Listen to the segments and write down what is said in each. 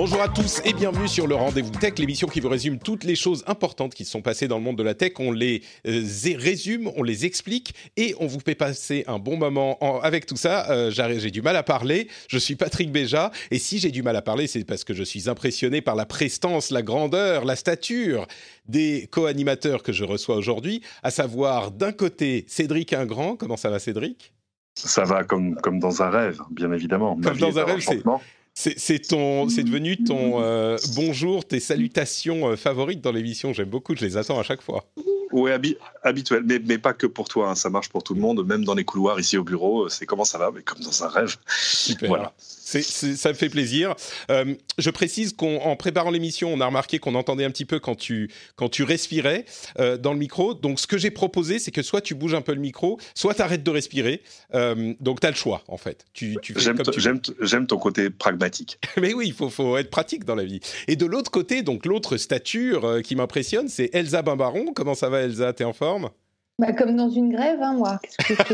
Bonjour à tous et bienvenue sur le Rendez-vous Tech, l'émission qui vous résume toutes les choses importantes qui se sont passées dans le monde de la tech. On les euh, résume, on les explique et on vous fait passer un bon moment en- avec tout ça. Euh, j'ai du mal à parler, je suis Patrick Béja et si j'ai du mal à parler, c'est parce que je suis impressionné par la prestance, la grandeur, la stature des co-animateurs que je reçois aujourd'hui, à savoir d'un côté Cédric Ingrand. Comment ça va Cédric? Ça va comme, comme dans un rêve, bien évidemment. Comme dans un rêve, c'est-. C'est ton, c'est devenu ton euh, bonjour, tes salutations euh, favorites dans l'émission. J'aime beaucoup, je les attends à chaque fois. Oui, habi- habituel, mais, mais pas que pour toi. hein. Ça marche pour tout le monde, même dans les couloirs ici au bureau. euh, C'est comment ça va, mais comme dans un rêve. Super. Voilà. Ça me fait plaisir. Euh, je précise qu'en préparant l'émission, on a remarqué qu'on entendait un petit peu quand tu, quand tu respirais euh, dans le micro. Donc, ce que j'ai proposé, c'est que soit tu bouges un peu le micro, soit tu arrêtes de respirer. Euh, donc, tu as le choix, en fait. Tu, tu fais J'aime ton côté pragmatique. Mais oui, il faut, faut être pratique dans la vie. Et de l'autre côté, donc l'autre stature qui m'impressionne, c'est Elsa Bimbaron. Comment ça va, Elsa? T'es en forme? Bah, comme dans une grève, hein, moi. Qu'est-ce que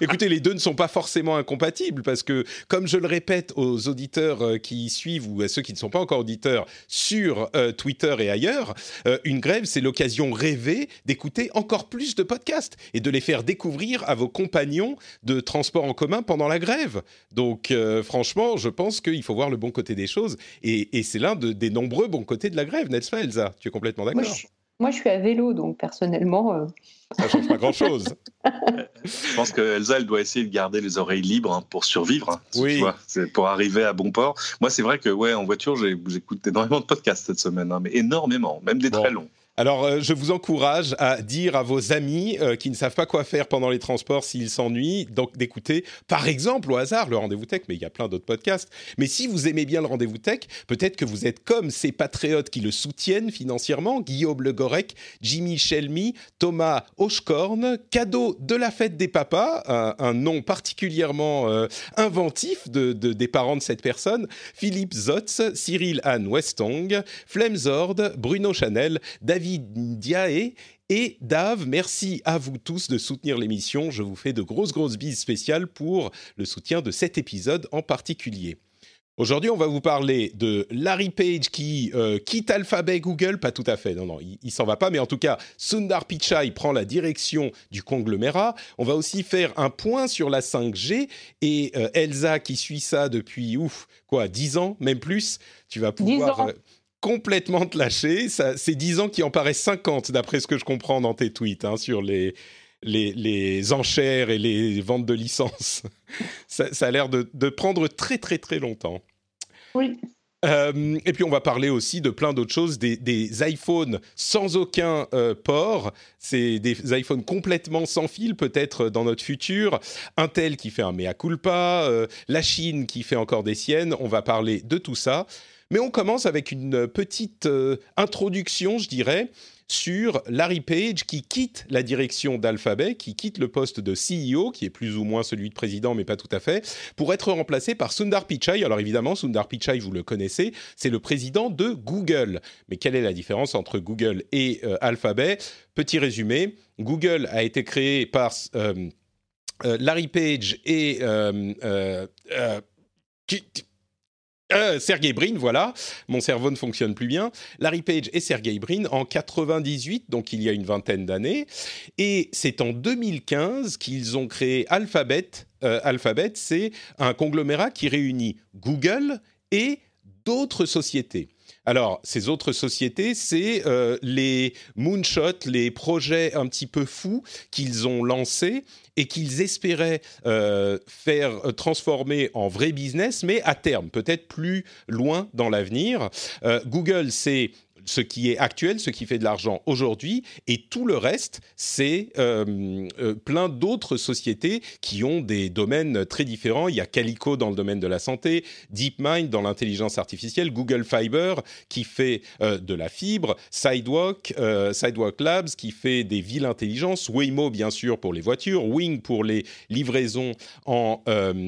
Écoutez, les deux ne sont pas forcément incompatibles parce que, comme je le répète aux auditeurs euh, qui suivent ou à ceux qui ne sont pas encore auditeurs sur euh, Twitter et ailleurs, euh, une grève, c'est l'occasion rêvée d'écouter encore plus de podcasts et de les faire découvrir à vos compagnons de transport en commun pendant la grève. Donc, euh, franchement, je pense qu'il faut voir le bon côté des choses et, et c'est l'un de- des nombreux bons côtés de la grève, n'est-ce pas, Elsa? Tu es complètement d'accord? Moi, je suis à vélo, donc personnellement, euh, Ça change pas grand-chose. Je pense que Elsa, elle doit essayer de garder les oreilles libres hein, pour survivre. hein, tu Oui. vois, pour arriver à bon port. Moi, c'est vrai que ouais, en voiture, j'écoute énormément de podcasts cette semaine, hein, mais énormément, même des Bon. très longs. Alors, euh, je vous encourage à dire à vos amis euh, qui ne savent pas quoi faire pendant les transports s'ils s'ennuient, donc d'écouter, par exemple, au hasard, le Rendez-vous Tech, mais il y a plein d'autres podcasts. Mais si vous aimez bien le Rendez-vous Tech, peut-être que vous êtes comme ces patriotes qui le soutiennent financièrement, Guillaume Le Gorec, Jimmy Shelmy, Thomas Hochkorn, cadeau de la fête des papas, un, nom particulièrement euh, inventif de- des parents de cette personne, Philippe Zotz, Cyril Anne Westong, Flemzord, Bruno Chanel, David Diaé et Dave. Merci à vous tous de soutenir l'émission. Je vous fais de grosses, grosses bises spéciales pour le soutien de cet épisode en particulier. Aujourd'hui, on va vous parler de Larry Page qui euh, quitte Alphabet Google. Pas tout à fait, non, non, il, il s'en va pas, mais en tout cas, Sundar Pichai prend la direction du conglomérat. On va aussi faire un point sur la 5G et euh, Elsa qui suit ça depuis, ouf, quoi, 10 ans, même plus. Tu vas pouvoir ans. euh, complètement te lâcher. Ça, c'est 10 ans qui en paraissent 50, d'après ce que je comprends dans tes tweets, hein, sur les, les, les enchères et les ventes de licences. ça, ça a l'air de, de prendre très, très, très longtemps. oui. Euh, et puis on va parler aussi de plein d'autres choses, des, des iPhones sans aucun euh, port, c'est des iPhones complètement sans fil peut-être dans notre futur, Intel qui fait un mea culpa, euh, la Chine qui fait encore des siennes, on va parler de tout ça. Mais on commence avec une petite euh, introduction, je dirais, sur Larry Page qui quitte la direction d'Alphabet, qui quitte le poste de CEO, qui est plus ou moins celui de président, mais pas tout à fait, pour être remplacé par Sundar Pichai. Alors évidemment, Sundar Pichai, vous le connaissez, c'est le président de Google. Mais quelle est la différence entre Google et euh, Alphabet? Petit résumé, Google a été créé par euh, Larry Page et... euh, Sergey Brin, voilà, mon cerveau ne fonctionne plus bien. Larry Page et Sergey Brin en 98, donc il y a une vingtaine d'années. Et c'est en 2015 qu'ils ont créé Alphabet. Euh, Alphabet, c'est un conglomérat qui réunit Google et d'autres sociétés. Alors, ces autres sociétés, c'est euh, les moonshots, les projets un petit peu fous qu'ils ont lancés et qu'ils espéraient euh, faire euh, transformer en vrai business, mais à terme, peut-être plus loin dans l'avenir. Euh, Google, c'est ce qui est actuel, ce qui fait de l'argent aujourd'hui, et tout le reste, c'est euh, euh, plein d'autres sociétés qui ont des domaines très différents. Il y a Calico dans le domaine de la santé, DeepMind dans l'intelligence artificielle, Google Fiber qui fait euh, de la fibre, Sidewalk, Sidewalk Labs qui fait des villes intelligentes, Waymo bien sûr pour les voitures, Wing pour les livraisons en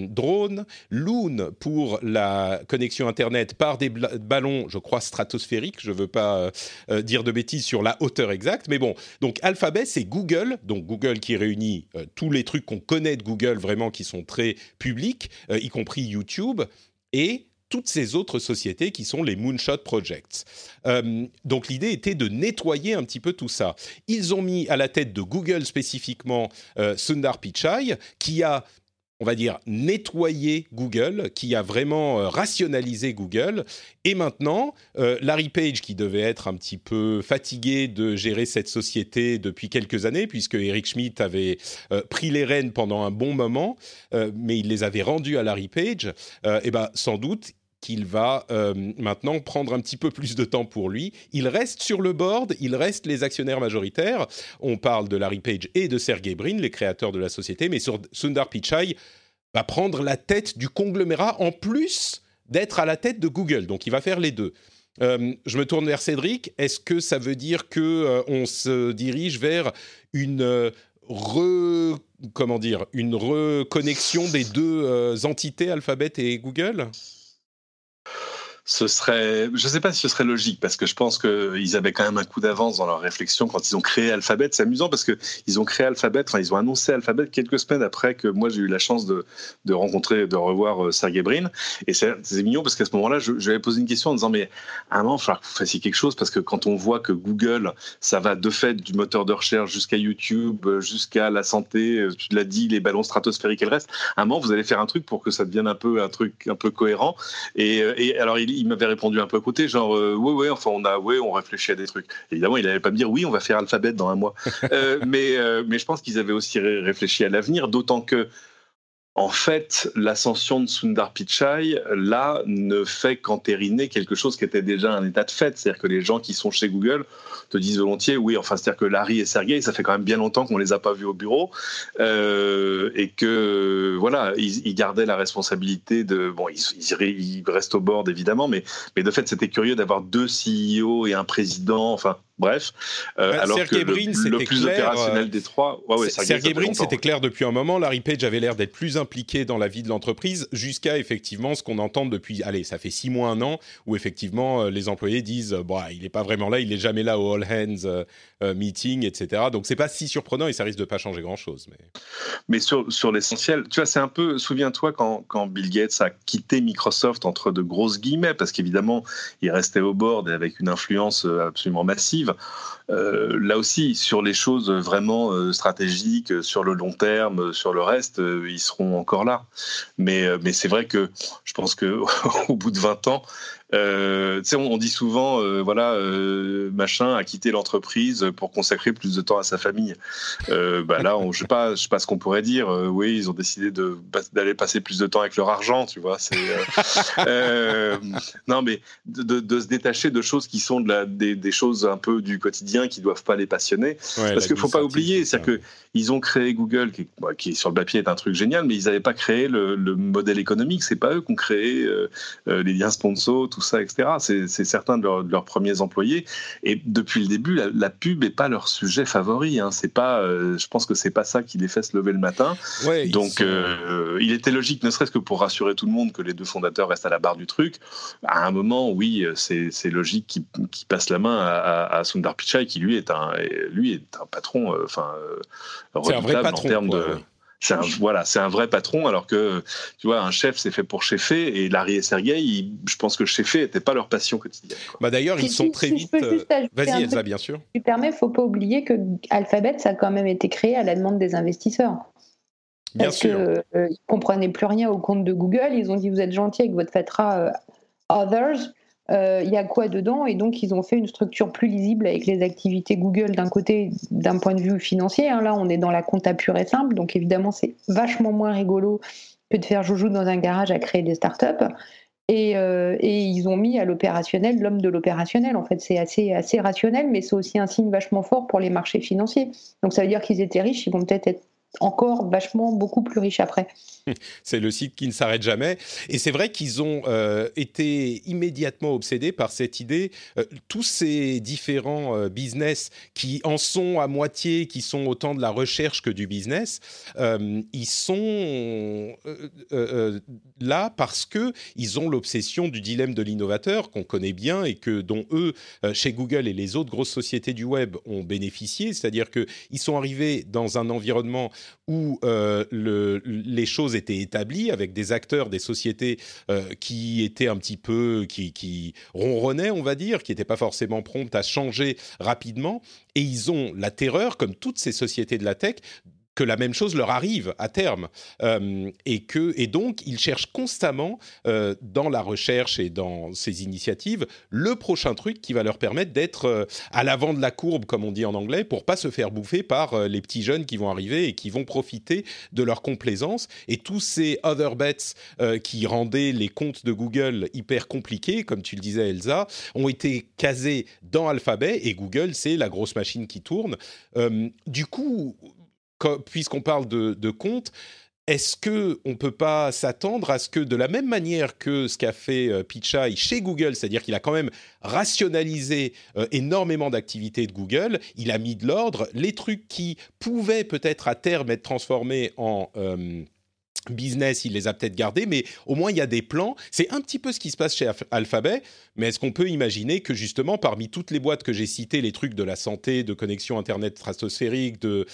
drone, Loon pour la connexion Internet par des ballons, je crois stratosphériques, je veux pas euh, dire de bêtises sur la hauteur exacte, mais bon, donc Alphabet c'est Google, donc Google qui réunit euh, tous les trucs qu'on connaît de Google vraiment qui sont très publics, euh, y compris YouTube, et toutes ces autres sociétés qui sont les Moonshot Projects. Donc l'idée était de nettoyer un petit peu tout ça. Ils ont mis à la tête de Google spécifiquement Sundar Pichai, qui a on va dire, nettoyer Google, qui a vraiment euh, rationalisé Google. Et maintenant, euh, Larry Page, qui devait être un petit peu fatigué de gérer cette société depuis quelques années, puisque Eric Schmidt avait euh, pris les rênes pendant un bon moment, mais il les avait rendus à Larry Page, et eh ben sans doute, qu'il va euh, maintenant prendre un petit peu plus de temps pour lui. Il reste sur le board, il reste les actionnaires majoritaires. On parle de Larry Page et de Sergey Brin, les créateurs de la société, mais Sundar Pichai va prendre la tête du conglomérat en plus d'être à la tête de Google. Donc il va faire les deux. Euh, je me tourne vers Cédric. Est-ce que ça veut dire que euh, on se dirige vers une re, comment dire, une reconnexion des deux entités Alphabet et Google? Ce serait, je ne sais pas si ce serait logique parce que je pense qu'ils avaient quand même un coup d'avance dans leur réflexion quand ils ont créé Alphabet. C'est amusant parce que ils ont créé Alphabet, enfin ils ont annoncé Alphabet quelques semaines après que moi j'ai eu la chance de, de rencontrer, de revoir euh, Sergey Brin. Et c'est mignon parce qu'à ce moment-là, je, lui avais posé une question en disant mais à un moment, il va falloir que vous fassiez quelque chose parce que quand on voit que Google, ça va de fait du moteur de recherche jusqu'à YouTube, jusqu'à la santé, euh, tu l'as dit, les ballons stratosphériques et le reste, à un moment vous allez faire un truc pour que ça devienne un peu un truc un peu cohérent. Et, euh, et alors il il m'avait répondu un peu à côté, genre euh, ouais ouais, enfin on a ouais, on réfléchit à des trucs. Évidemment, il n'allait pas me dire oui, on va faire Alphabet dans un mois. Euh, mais euh, mais je pense qu'ils avaient aussi réfléchi à l'avenir, d'autant que en fait, l'ascension de Sundar Pichai, là, ne fait qu'entériner quelque chose qui était déjà un état de fait. C'est-à-dire que les gens qui sont chez Google te disent volontiers, oui, enfin, c'est-à-dire que Larry et Sergey, ça fait quand même bien longtemps qu'on les a pas vus au bureau, euh, et que, voilà, ils, gardaient la responsabilité de, bon, ils, ils, restent au board, évidemment, mais, mais de fait, c'était curieux d'avoir deux CEO et un président, enfin, Bref, euh, alors que le, plus opérationnel des trois, ouais, ouais, Sergey Brin, c'était clair depuis un moment. Larry Page avait l'air d'être plus impliqué dans la vie de l'entreprise, jusqu'à effectivement ce qu'on entend depuis, allez, ça fait six mois, un an, où effectivement euh, les employés disent, bon, il n'est pas vraiment là, il n'est jamais là au all hands euh, meeting, etc. Donc c'est pas si surprenant et ça risque de pas changer grand chose. Mais, mais sur, sur l'essentiel, tu vois, c'est un peu, souviens-toi quand, quand Bill Gates a quitté Microsoft entre de grosses guillemets, parce qu'évidemment il restait au board et avec une influence absolument massive euh, là aussi, sur les choses vraiment euh, stratégiques, euh, sur le long terme, sur le reste, ils seront encore là. Mais, mais c'est vrai que je pense qu'au bout de 20 ans, euh, on, dit souvent, euh, voilà, euh, machin a quitté l'entreprise pour consacrer plus de temps à sa famille. bah là, on, je sais pas, je sais pas ce qu'on pourrait dire. oui, ils ont décidé de d'aller passer plus de temps avec leur argent, tu vois. Non, mais de, se détacher de choses qui sont de la, des, choses un peu du quotidien qui doivent pas les passionner. Parce qu'il faut pas oublier, c'est que ils ont créé Google, qui, bah, qui, sur le papier est un truc génial, mais ils n'avaient pas créé le, modèle économique. C'est pas eux qui ont créé les liens sponsors, tout ça, etc. C'est certains de, leurs premiers employés. Et depuis le début, la, pub n'est pas leur sujet favori. Hein. C'est pas, euh, je pense que c'est pas ça qui les fait se lever le matin. Donc, euh, il était logique, ne serait-ce que pour rassurer tout le monde, que les deux fondateurs restent à la barre du truc. À un moment, oui, c'est logique qu'ils qu passent la main à, Sundar Pichai, qui lui est un, lui est un patron, euh, enfin, redoutable en termes de c'est un, voilà, c'est un vrai patron, alors que tu vois, un chef, c'est fait pour cheffer, et Larry et Sergey, je pense que cheffer n'était pas leur passion quotidienne. Bah d'ailleurs, ils sont très vite. Euh, vas-y, Elsa, bien sûr. Tu permets, faut pas oublier que Alphabet, ça a quand même été créé à la demande des investisseurs. Bien Parce sûr. qu'ils euh, ne comprenaient plus rien au compte de Google. Ils ont dit vous êtes gentil avec votre fatra euh, Others euh, il y a quoi dedans? Et donc, ils ont fait une structure plus lisible avec les activités Google d'un côté, d'un point de vue financier. Hein. Là, on est dans la compta pure et simple. Donc, évidemment, c'est vachement moins rigolo que de faire joujou dans un garage à créer des startups. Et, euh, et ils ont mis à l'opérationnel l'homme de l'opérationnel. En fait, c'est assez, assez rationnel, mais c'est aussi un signe vachement fort pour les marchés financiers. Donc, ça veut dire qu'ils étaient riches, ils vont peut-être être encore vachement beaucoup plus riches après. C'est le site qui ne s'arrête jamais. Et c'est vrai qu'ils ont euh, été immédiatement obsédés par cette idée. Euh, tous ces différents euh, business qui en sont à moitié, qui sont autant de la recherche que du business, ils sont là parce que ils ont l'obsession du dilemme de l'innovateur qu'on connaît bien et que dont eux, chez Google et les autres grosses sociétés du web, ont bénéficié. C'est-à-dire qu'ils sont arrivés dans un environnement où les choses étaient établies avec des acteurs, des sociétés qui étaient un petit peu, qui, qui ronronnaient, on va dire, qui n'étaient pas forcément promptes à changer rapidement. Et ils ont la terreur, comme toutes ces sociétés de la tech, que la même chose leur arrive à terme. Euh, et que et donc ils cherchent constamment euh, dans la recherche et dans ces initiatives le prochain truc qui va leur permettre d'être euh, à l'avant de la courbe comme on dit en anglais pour pas se faire bouffer par les petits jeunes qui vont arriver et qui vont profiter de leur complaisance. Et tous ces other bets qui rendaient les comptes de Google hyper compliqués comme tu le disais Elsa ont été casés dans Alphabet. Et Google c'est la grosse machine qui tourne. Du coup puisqu'on parle de, comptes, est-ce que on peut pas s'attendre à ce que de la même manière que ce qu'a fait euh, Pichai chez Google, c'est-à-dire qu'il a quand même rationalisé euh, énormément d'activités de Google, il a mis de l'ordre, les trucs qui pouvaient peut-être à terme être transformés en euh, business, il les a peut-être gardés, mais au moins il y a des plans. C'est un petit peu ce qui se passe chez Alphabet, mais est-ce qu'on peut imaginer que justement parmi toutes les boîtes que j'ai citées, les trucs de la santé, de connexion Internet stratosphérique, de,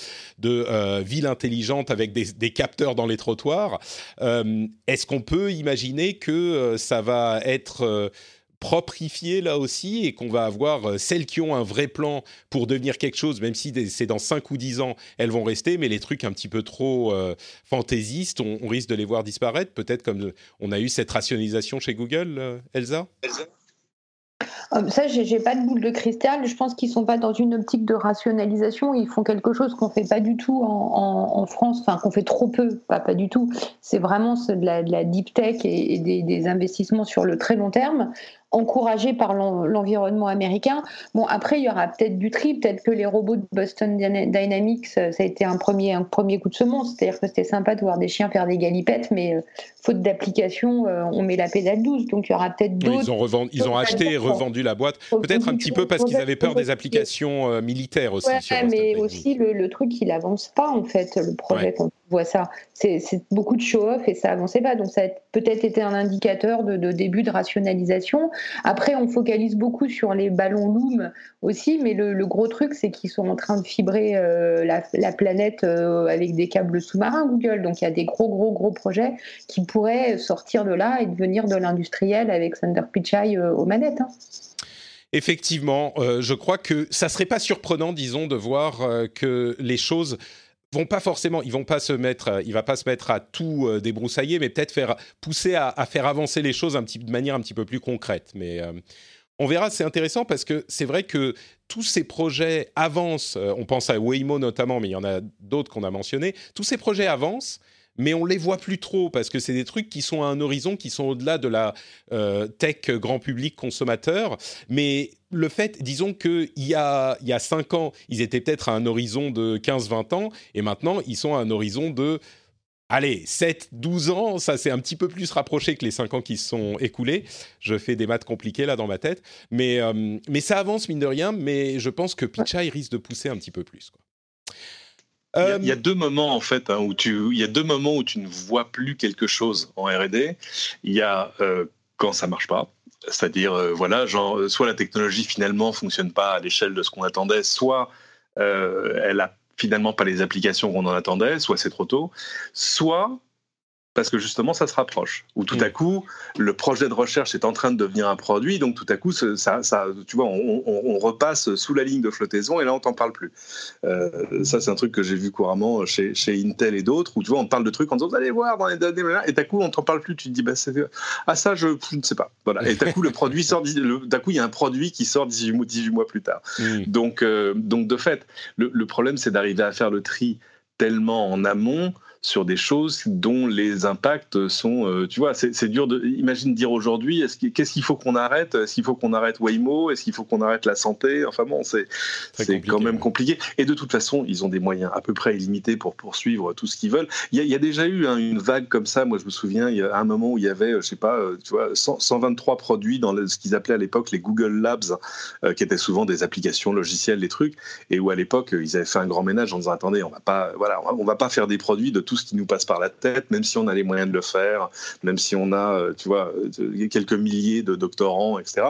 euh, ville intelligente avec des, capteurs dans les trottoirs, euh, est-ce qu'on peut imaginer que euh, ça va être proprifier là aussi et qu'on va avoir euh, celles qui ont un vrai plan pour devenir quelque chose, même si c'est dans 5 ou 10 ans, elles vont rester, mais les trucs un petit peu trop euh, fantaisistes, on, risque de les voir disparaître, peut-être comme on a eu cette rationalisation chez Google, euh, Elsa? Ça, j'ai pas de boule de cristal. Je pense qu'ils sont pas dans une optique de rationalisation. Ils font quelque chose qu'on fait pas du tout en, France, enfin qu'on fait trop peu, pas pas du tout. C'est vraiment de la, de la, deep tech et, des, investissements sur le très long terme encouragé par l'environnement américain. Bon, après, il y aura peut-être du tri, peut-être que les robots de Boston Dynamics, ça a été un premier, un premier coup de semonce. C'est-à-dire que c'était sympa de voir des chiens faire des galipettes, mais euh, faute d'application, euh, on met la pédale douce. Donc il y aura peut-être d'autres. ils ont, ils ont acheté et revodu la boîte. Peut-être un petit peu parce qu'ils avaient peur des applications euh, militaires aussi. Ouais, mais aussi le, truc, il avance pas en fait, le projet voit ça. C'est beaucoup de show-off et ça avançait pas. Donc ça a peut-être été un indicateur de, début de rationalisation. Après, on focalise beaucoup sur les ballons Loom aussi, mais le, gros truc, c'est qu'ils sont en train de fibrer euh, la, planète euh, avec des câbles sous-marins Google. Donc il y a des gros, gros, gros projets qui pourraient sortir de là et devenir de l'industriel avec Thunder Pichai euh, aux manettes. Hein. Effectivement, je crois que ça serait pas surprenant, disons, de voir que les choses vont pas forcément, ils vont pas se mettre, euh, il va pas se mettre à tout euh, débroussailler, mais peut-être faire pousser à, faire avancer les choses un petit, de manière un petit peu plus concrète. Mais euh, on verra, c'est intéressant parce que c'est vrai que tous ces projets avancent. on pense à Waymo notamment, mais il y en a d'autres qu'on a mentionnés. Tous ces projets avancent mais on les voit plus trop parce que c'est des trucs qui sont à un horizon qui sont au-delà de la euh, tech grand public consommateur. Mais le fait, disons qu'il y a, y a 5 ans, ils étaient peut-être à un horizon de 15-20 ans, et maintenant, ils sont à un horizon de allez, 7, 12 ans, ça c'est un petit peu plus rapproché que les 5 ans qui se sont écoulés. Je fais des maths compliquées là dans ma tête. Mais, euh, mais ça avance mine de rien, mais je pense que Pichai risque de pousser un petit peu plus. Il y, a, deux moments en fait hein, où tu, il y a deux moments où tu ne vois plus quelque chose en R&D. Il y a euh, quand ça marche pas, c'est-à-dire euh, voilà, genre euh, soit la technologie finalement fonctionne pas à l'échelle de ce qu'on attendait, soit elle a finalement pas les applications qu'on en attendait, soit c'est trop tôt, soit parce que justement ça se rapproche. Ou tout à mm. coup, le projet de recherche est en train de devenir un produit, donc tout à coup, ça, ça tu vois, on, repasse sous la ligne de flottaison et là on t'en parle plus. Euh, ça c'est un truc que j'ai vu couramment chez, chez Intel et d'autres, où tu vois, on parle de trucs en disant, vous allez voir dans les données, et tout à coup on t'en parle plus, tu te dis, bah, ah ça je, ne sais pas. Voilà. Et tout à coup le produit sort, d'un coup il y a un produit qui sort 18 mois, 18 mois plus tard. Mm. Donc, euh, donc de fait, le, le problème c'est d'arriver à faire le tri tellement en amont sur des choses dont les impacts sont, euh, tu vois, c'est dur de, imagine dire aujourd'hui, qu'est-ce qu'il faut qu'on arrête? Est-ce qu'il faut qu'on arrête Waymo? Est-ce qu'il faut qu'on arrête la santé? Enfin bon, c'est quand même compliqué. Et de toute façon, ils ont des moyens à peu près illimités pour poursuivre tout ce qu'ils veulent. Il y, a, déjà eu hein, une vague comme ça. Moi, je me souviens, il y a un moment où il y avait, je sais pas, euh, tu vois, 123 produits dans ce qu'ils appelaient à l'époque les Google Labs, euh, qui étaient souvent des applications logicielles, des trucs, et où à l'époque ils avaient fait un grand ménage en disant attendez, on va pas, voilà, on va, va pas faire des produits de tout ce qui nous passe par la tête, même si on a les moyens de le faire, même si on a, tu vois, quelques milliers de doctorants, etc.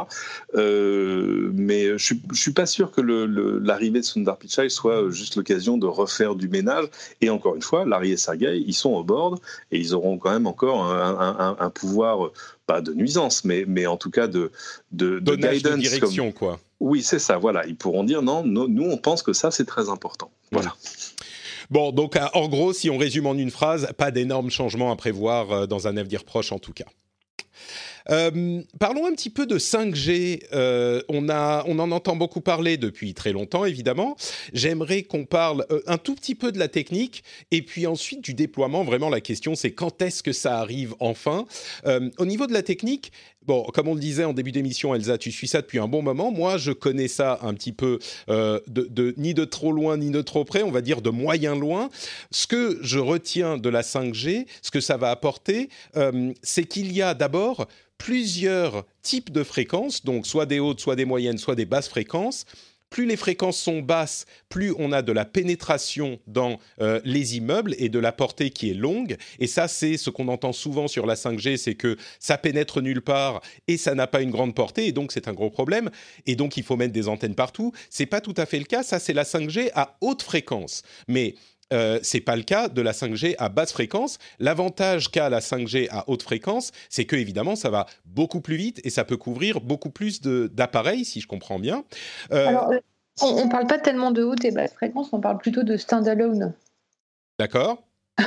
mais je suis, suis pas sûr que l'arrivée de Sundar Pichai soit juste l'occasion de refaire du ménage. Et encore une fois, Larry et Sergey, ils sont au board et ils auront quand même encore un, pouvoir pas de nuisance, mais, mais en tout cas de, de, de guidance. De direction, quoi. Oui, c'est ça, voilà. Ils pourront dire non, nous, on pense que ça, c'est très important. Voilà. Bon, donc en gros, si on résume en une phrase, pas d'énormes changements à prévoir euh, dans un avenir proche en tout cas. Euh, parlons un petit peu de 5G. Euh, on, a, on en entend beaucoup parler depuis très longtemps, évidemment. J'aimerais qu'on parle euh, un tout petit peu de la technique et puis ensuite du déploiement. Vraiment, la question, c'est quand est-ce que ça arrive enfin? Au niveau de la technique, Bon, comme on le disait en début d'émission, Elsa, tu suis ça depuis un bon moment. Moi, je connais ça un petit peu de, ni de trop loin ni de trop près, on va dire de moyen loin. Ce que je retiens de la 5G, ce que ça va apporter, c'est qu'il y a d'abord plusieurs types de fréquences, donc soit des hautes, soit des moyennes, soit des basses fréquences. Plus les fréquences sont basses, plus on a de la pénétration dans euh, les immeubles et de la portée qui est longue. Et ça, c'est ce qu'on entend souvent sur la 5G, c'est que ça pénètre nulle part et ça n'a pas une grande portée, et donc c'est un gros problème. Et donc il faut mettre des antennes partout. C'est pas tout à fait le cas. Ça, c'est la 5G à haute fréquence. Mais euh, c'est pas le cas de la 5G à basse fréquence. L'avantage qu'a la 5G à haute fréquence, c'est que évidemment ça va beaucoup plus vite et ça peut couvrir beaucoup plus d'appareils, si je comprends bien. Euh, Alors, euh, on, ne parle pas tellement de haute et basse fréquence, on parle plutôt de standalone. D'accord.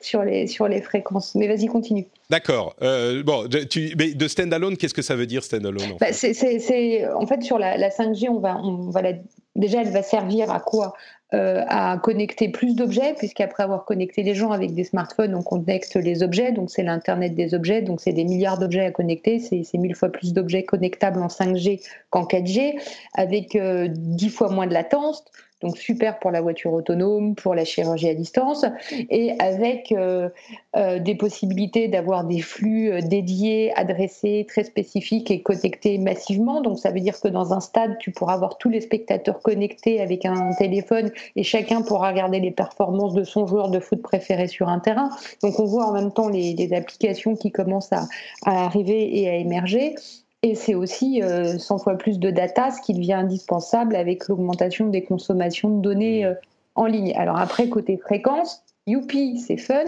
sur les sur les fréquences. Mais vas-y, continue. D'accord. bon, tu, mais de standalone, qu'est-ce que ça veut dire standalone en bah, c'est, en fait sur la, 5G, on va on va la, déjà elle va servir à quoi? Euh, à connecter plus d'objets, puisqu'après avoir connecté les gens avec des smartphones, on connecte les objets, donc c'est l'Internet des objets, donc c'est des milliards d'objets à connecter, c'est mille fois plus d'objets connectables en 5G qu'en 4G, avec euh, dix fois moins de latence donc super pour la voiture autonome, pour la chirurgie à distance, et avec euh, euh, des possibilités d'avoir des flux euh, dédiés, adressés, très spécifiques et connectés massivement. Donc ça veut dire que dans un stade, tu pourras avoir tous les spectateurs connectés avec un téléphone et chacun pourra regarder les performances de son joueur de foot préféré sur un terrain. Donc on voit en même temps les, applications qui commencent à, à arriver et à émerger. Et c'est aussi 100 euh, fois plus de data, ce qui devient indispensable avec l'augmentation des consommations de données euh, en ligne. Alors après, côté fréquence, youpi, c'est fun.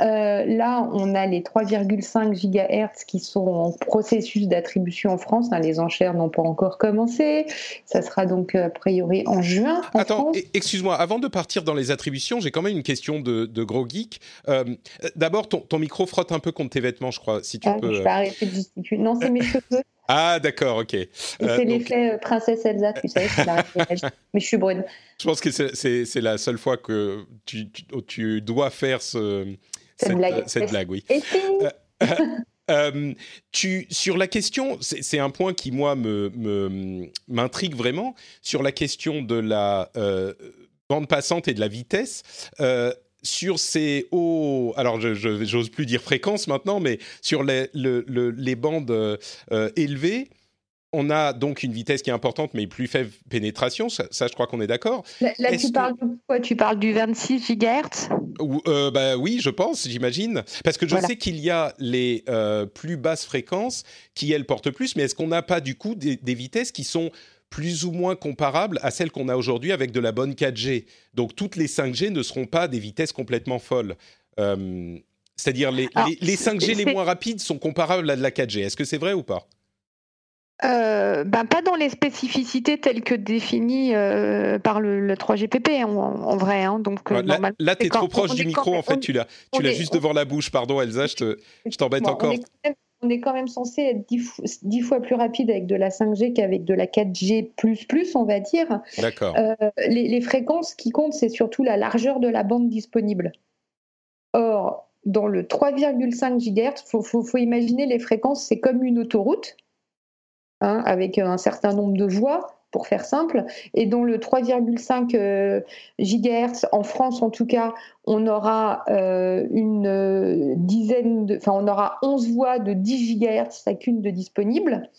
Euh, là, on a les 3,5 GHz qui sont en processus d'attribution en France. Hein, les enchères n'ont pas encore commencé. Ça sera donc a priori en juin. Attends, excuse-moi, avant de partir dans les attributions, j'ai quand même une question de, gros geek. Euh, D'abord, ton, micro frotte un peu contre tes vêtements, je crois, si tu ah, peux. Je vais arrêter de. Non, c'est mes cheveux. Ah, d'accord, ok. c'est euh, l'effet euh, princesse Elsa, tu sais, mais je suis brune. Je pense que c'est la seule fois que tu, tu, dois faire ce, cette, blague. Cette blague, oui. Et euh, tu, sur la question, c'est un point qui moi me m'intrigue vraiment sur la question de la bande passante et de la vitesse sur ces hauts, alors je j'ose plus dire fréquences maintenant, mais sur les, les bandes euh, élevées, on a donc une vitesse qui est importante, mais plus faible pénétration. Ça, je crois qu'on est d'accord. Là, tu parles de quoi? Tu parles du 26 GHz euh, bah, Oui, je pense, j'imagine. Parce que je sais qu'il y a les euh, plus basses fréquences qui, elles, portent plus, mais est-ce qu'on n'a pas du coup des, vitesses qui sont plus ou moins comparables à celles qu'on a aujourd'hui avec de la bonne 4G. Donc toutes les 5G ne seront pas des vitesses complètement folles. Euh, c'est-à-dire les, les, 5G les moins rapides sont comparables à de la 4G. Est-ce que c'est vrai ou pas? Euh, ben, pas dans les spécificités telles que définies euh, par le, 3GPP en, vrai. Hein. donc, là, tu es trop proche du micro, en fait, tu l'as, tu l'as juste devant la bouche. Pardon, Elsa, je t'embête encore on est quand même censé être dix, fois plus rapide avec de la 5G qu'avec de la 4G, on va dire. D'accord. Euh, les, fréquences qui comptent, c'est surtout la largeur de la bande disponible. Or, dans le 3,5 GHz, il faut, imaginer les fréquences, c'est comme une autoroute, hein, avec un certain nombre de voies pour faire simple. Et dans le 3,5 euh, GHz, en France en tout cas, on aura euh, une euh, dizaine de, enfin, on aura 11 voies de 10 GHz chacune de disponibles.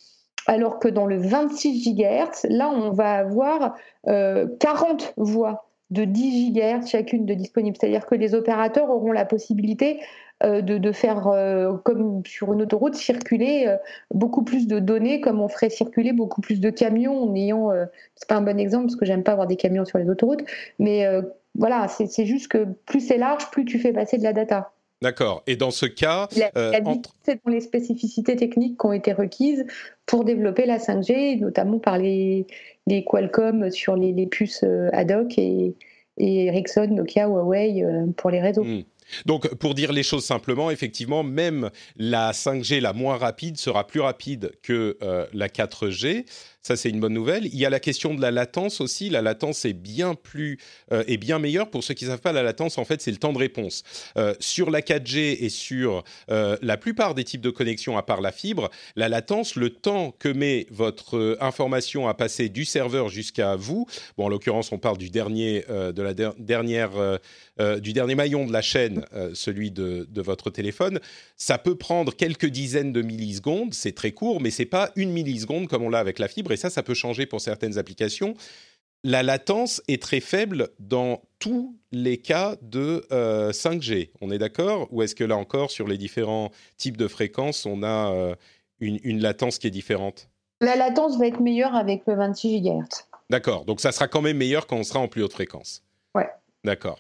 Alors que dans le 26 GHz, là, on va avoir 40 voies de 10 GHz chacune de disponible. C'est-à-dire que les opérateurs auront la possibilité euh, de, faire, euh, comme sur une autoroute, circuler euh, beaucoup plus de données, comme on ferait circuler beaucoup plus de camions en ayant. c'est pas un bon exemple parce que j'aime pas avoir des camions sur les autoroutes, mais voilà, c'est juste que plus c'est large, plus tu fais passer de la data. D'accord. Et dans ce cas, c'est dans les spécificités techniques qui ont été requises pour développer la 5G, notamment par les, les Qualcomm sur les, puces ad hoc et, Ericsson, Nokia, Huawei pour les réseaux. Hmm. Donc, pour dire les choses simplement, effectivement, même la 5G la moins rapide sera plus rapide que euh, la 4G. Ça, c'est une bonne nouvelle. Il y a la question de la latence aussi. La latence est bien plus euh, et bien meilleure. Pour ceux qui ne savent pas, la latence, en fait, c'est le temps de réponse. Euh, sur la 4G et sur euh, la plupart des types de connexions, à part la fibre, la latence, le temps que met votre information à passer du serveur jusqu'à vous. Bon, en l'occurrence, on parle du dernier de la dernière du dernier maillon de la chaîne, celui de, de, votre téléphone. Ça peut prendre quelques dizaines de millisecondes. C'est très court, mais c'est pas une milliseconde comme on l'a avec la fibre et ça, ça peut changer pour certaines applications. La latence est très faible dans tous les cas de 5G. Euh, on est d'accord? Ou est-ce que là encore, sur les différents types de fréquences, on a euh, une, latence qui est différente? La latence va être meilleure avec le 26 GHz. D'accord, donc ça sera quand même meilleur quand on sera en plus haute fréquence. Ouais. D'accord.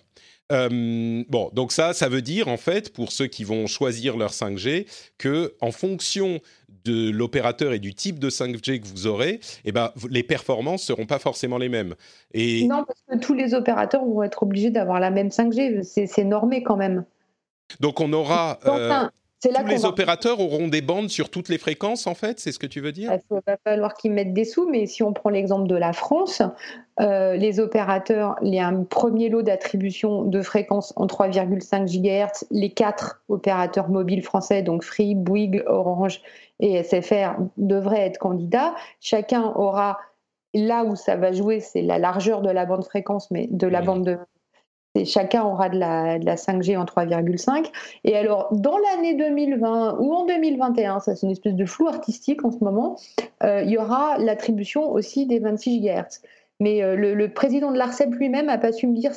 Euh, bon, donc ça, ça veut dire en fait pour ceux qui vont choisir leur 5G que en fonction de l'opérateur et du type de 5G que vous aurez, eh ben, les performances seront pas forcément les mêmes. Et... Non, parce que tous les opérateurs vont être obligés d'avoir la même 5G, c'est normé quand même. Donc on aura tous les opérateurs auront des bandes sur toutes les fréquences, en fait, c'est ce que tu veux dire? Il va falloir qu'ils mettent des sous, mais si on prend l'exemple de la France, euh, les opérateurs, il y a un premier lot d'attribution de fréquences en 3,5 GHz. Les quatre opérateurs mobiles français, donc Free, Bouygues, Orange et SFR, devraient être candidats. Chacun aura là où ça va jouer, c'est la largeur de la bande fréquence, mais de la bande de chacun aura de la, 5G en 3,5. Et alors, dans l'année 2020 ou en 2021, ça c'est une espèce de flou artistique en ce moment, euh, il y aura l'attribution aussi des 26 GHz. Mais euh, le, le, président de l'ARCEP lui-même n'a pas su me dire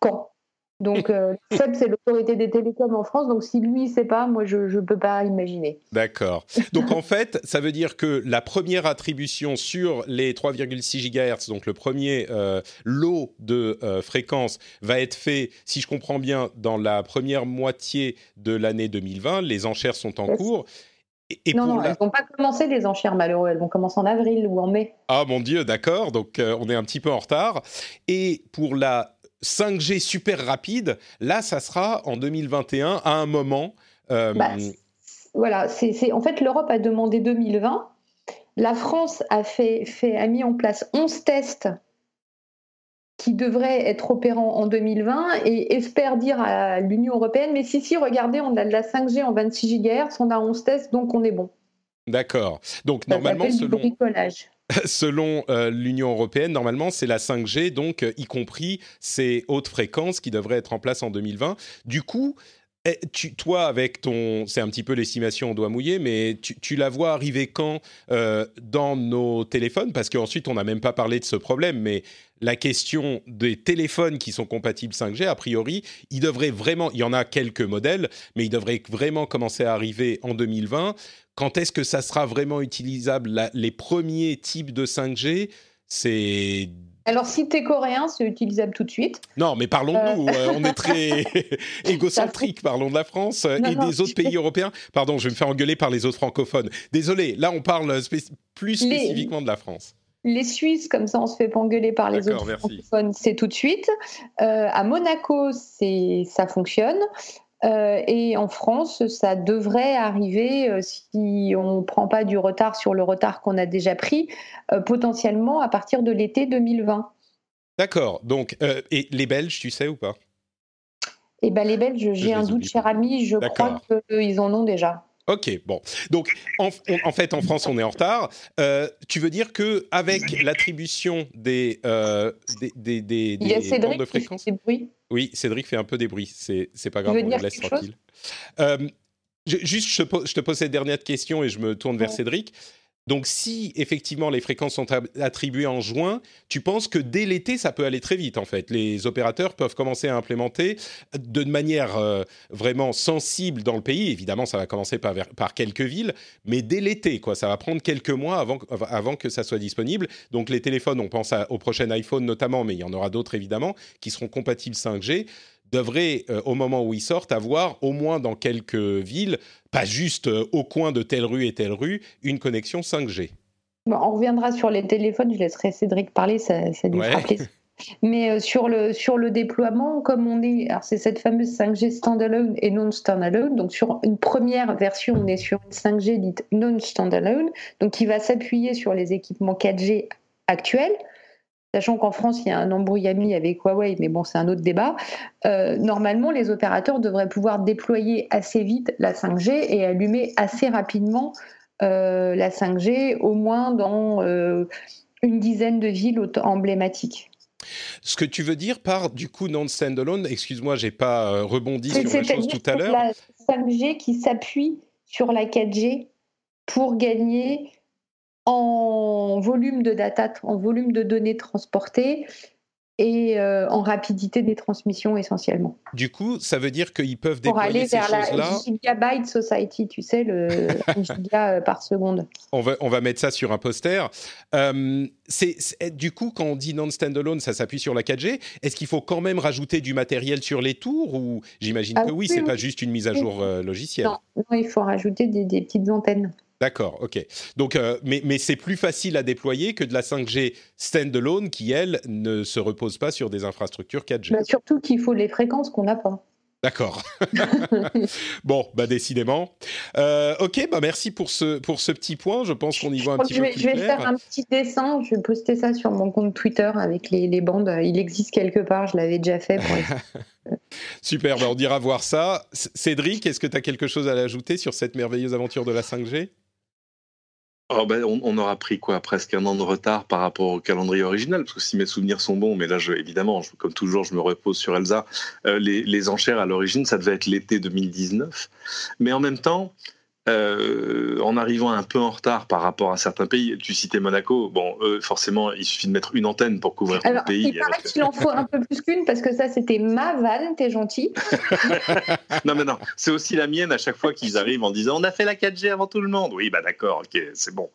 quand. Donc, euh, c'est l'autorité des télécoms en France. Donc, si lui ne sait pas, moi, je ne peux pas imaginer. D'accord. Donc, en fait, ça veut dire que la première attribution sur les 3,6 GHz, donc le premier euh, lot de euh, fréquences, va être fait, si je comprends bien, dans la première moitié de l'année 2020. Les enchères sont en cours. Et, non, non, elles ne vont pas commencer les enchères malheureux, elles vont commencer en avril ou en mai. Ah mon Dieu, d'accord, donc on est un petit peu en retard. Et pour la 5G super rapide, là, ça sera en 2021 à un moment. Euh, bah, voilà, c'est en fait l'Europe a demandé 2020. La France a, fait, fait, a mis en place 11 tests qui devraient être opérants en 2020 et espère dire à l'Union européenne, mais si, si, regardez, on a de la 5G en 26 GHz, on a 11 tests, donc on est bon. D'accord. Donc normalement, selon selon euh, l'Union européenne, normalement, c'est la 5G, donc euh, y compris ces hautes fréquences qui devraient être en place en 2020. Du coup, eh, toi, avec ton, c'est un petit peu l'estimation, on doit mouiller, mais tu, la vois arriver quand euh, dans nos téléphones? Parce qu'ensuite, on n'a même pas parlé de ce problème, mais la question des téléphones qui sont compatibles 5G, a priori, il devrait vraiment, il y en a quelques modèles, mais il devrait vraiment commencer à arriver en 2020. Quand est-ce que ça sera vraiment utilisable? Les premiers types de 5G, c'est alors, si tu es coréen, c'est utilisable tout de suite. Non, mais parlons-nous. Euh. Euh, on est très égocentrique. Parlons de la France euh, et des autres pays européens. Pardon, je vais me faire engueuler par les autres francophones. Désolé, là, on parle plus spécifiquement de la France. Les Suisses, comme ça, on se fait pas engueuler par les autres francophones, c'est tout de suite. à Monaco, ça fonctionne. Euh, et en France, ça devrait arriver, euh, si on ne prend pas du retard sur le retard qu'on a déjà pris, euh, potentiellement à partir de l'été 2020. D'accord. Donc, et les Belges, tu sais ou pas? Eh ben, les Belges, j'ai un doute, cher ami, je crois qu'ils en ont déjà. Ok, bon. Donc, en, fait, en France, on est en retard. tu veux dire que avec l'attribution des, des, des, des, bandes de fréquence... Oui, Cédric fait un peu des bruits. C'est, c'est pas grave, on le laisse tranquille. Euh, juste, je, te pose cette dernière question et je me tourne vers Cédric. Donc si effectivement les fréquences sont attribuées en juin, tu penses que dès l'été, ça peut aller très vite en fait. Les opérateurs peuvent commencer à implémenter de manière euh, vraiment sensible dans le pays. Évidemment, ça va commencer par, quelques villes, mais dès l'été, quoi. Ça va prendre quelques mois avant que ça soit disponible. Donc les téléphones, on pense au prochain iPhone notamment, mais il y en aura d'autres évidemment, qui seront compatibles 5G devraient, euh, au moment où ils sortent, avoir au moins dans quelques villes, pas juste euh, au coin de telle rue et telle rue, une connexion 5G. on reviendra sur les téléphones, je laisserai Cédric parler, ça, ça lui fera plaisir. Mais euh, sur, le, sur le déploiement, comme on est, alors c'est cette fameuse 5G standalone et non standalone. Donc sur une première version, on est sur une 5G dite non standalone, donc qui va s'appuyer sur les équipements 4G actuels sachant qu'en France, il y a un embrouillami avec Huawei, mais bon, c'est un autre débat. Euh, normalement, les opérateurs devraient pouvoir déployer assez vite la 5G et allumer assez rapidement euh, la 5G, au moins dans euh, une dizaine de villes emblématiques. Ce que tu veux dire par du coup non standalone, excuse-moi, j'ai pas rebondi sur la chose tout à l'heure. La 5G qui s'appuie sur la 4G pour gagner en volume de data, en volume de données transportées et euh, en rapidité des transmissions essentiellement. Du coup, ça veut dire qu'ils peuvent déployer. Pour aller vers la gigabyte society, tu sais, le giga euh, par seconde. On va, on va mettre ça sur un poster. Euh, c'est, du coup, quand on dit non-standalone, ça s'appuie sur la 4G. Est-ce qu'il faut quand même rajouter du matériel sur les tours ou j'imagine que oui, c'est pas juste une mise à jour logicielle? Non, il faut rajouter des petites antennes. D'accord, ok. Donc, euh, mais, mais c'est plus facile à déployer que de la 5G standalone qui, elle, ne se repose pas sur des infrastructures 4G. Bah, surtout qu'il faut les fréquences qu'on n'a pas. D'accord. bon, bah décidément. Euh, ok, bah merci pour ce, pour ce petit point. Je pense qu'on y voit un petit peu plus. Je vais faire un petit dessin. Je vais poster ça sur mon compte Twitter avec les, les bandes. Il existe quelque part. Je l'avais déjà fait. Super. Bah on ira voir ça. Cédric, est-ce que tu as quelque chose à ajouter sur cette merveilleuse aventure de la 5G Oh, ben, on, aura pris quoi presque un an de retard par rapport au calendrier original, parce que si mes souvenirs sont bons, mais là je, évidemment, comme toujours, je me repose sur Elsa. Euh, les, les, enchères à l'origine, ça devait être l'été 2019, mais en même temps, euh, en arrivant un peu en retard par rapport à certains pays. Tu citais Monaco. Bon, forcément, il suffit de mettre une antenne pour couvrir tout le pays. Il paraît qu'il en faut un peu plus qu'une parce que ça, c'était ma vanne. T'es gentil. non, mais non, c'est aussi la mienne à chaque fois qu'ils arrivent en disant on a fait la 4G avant tout le monde. Oui, bah d'accord, ok, c'est bon.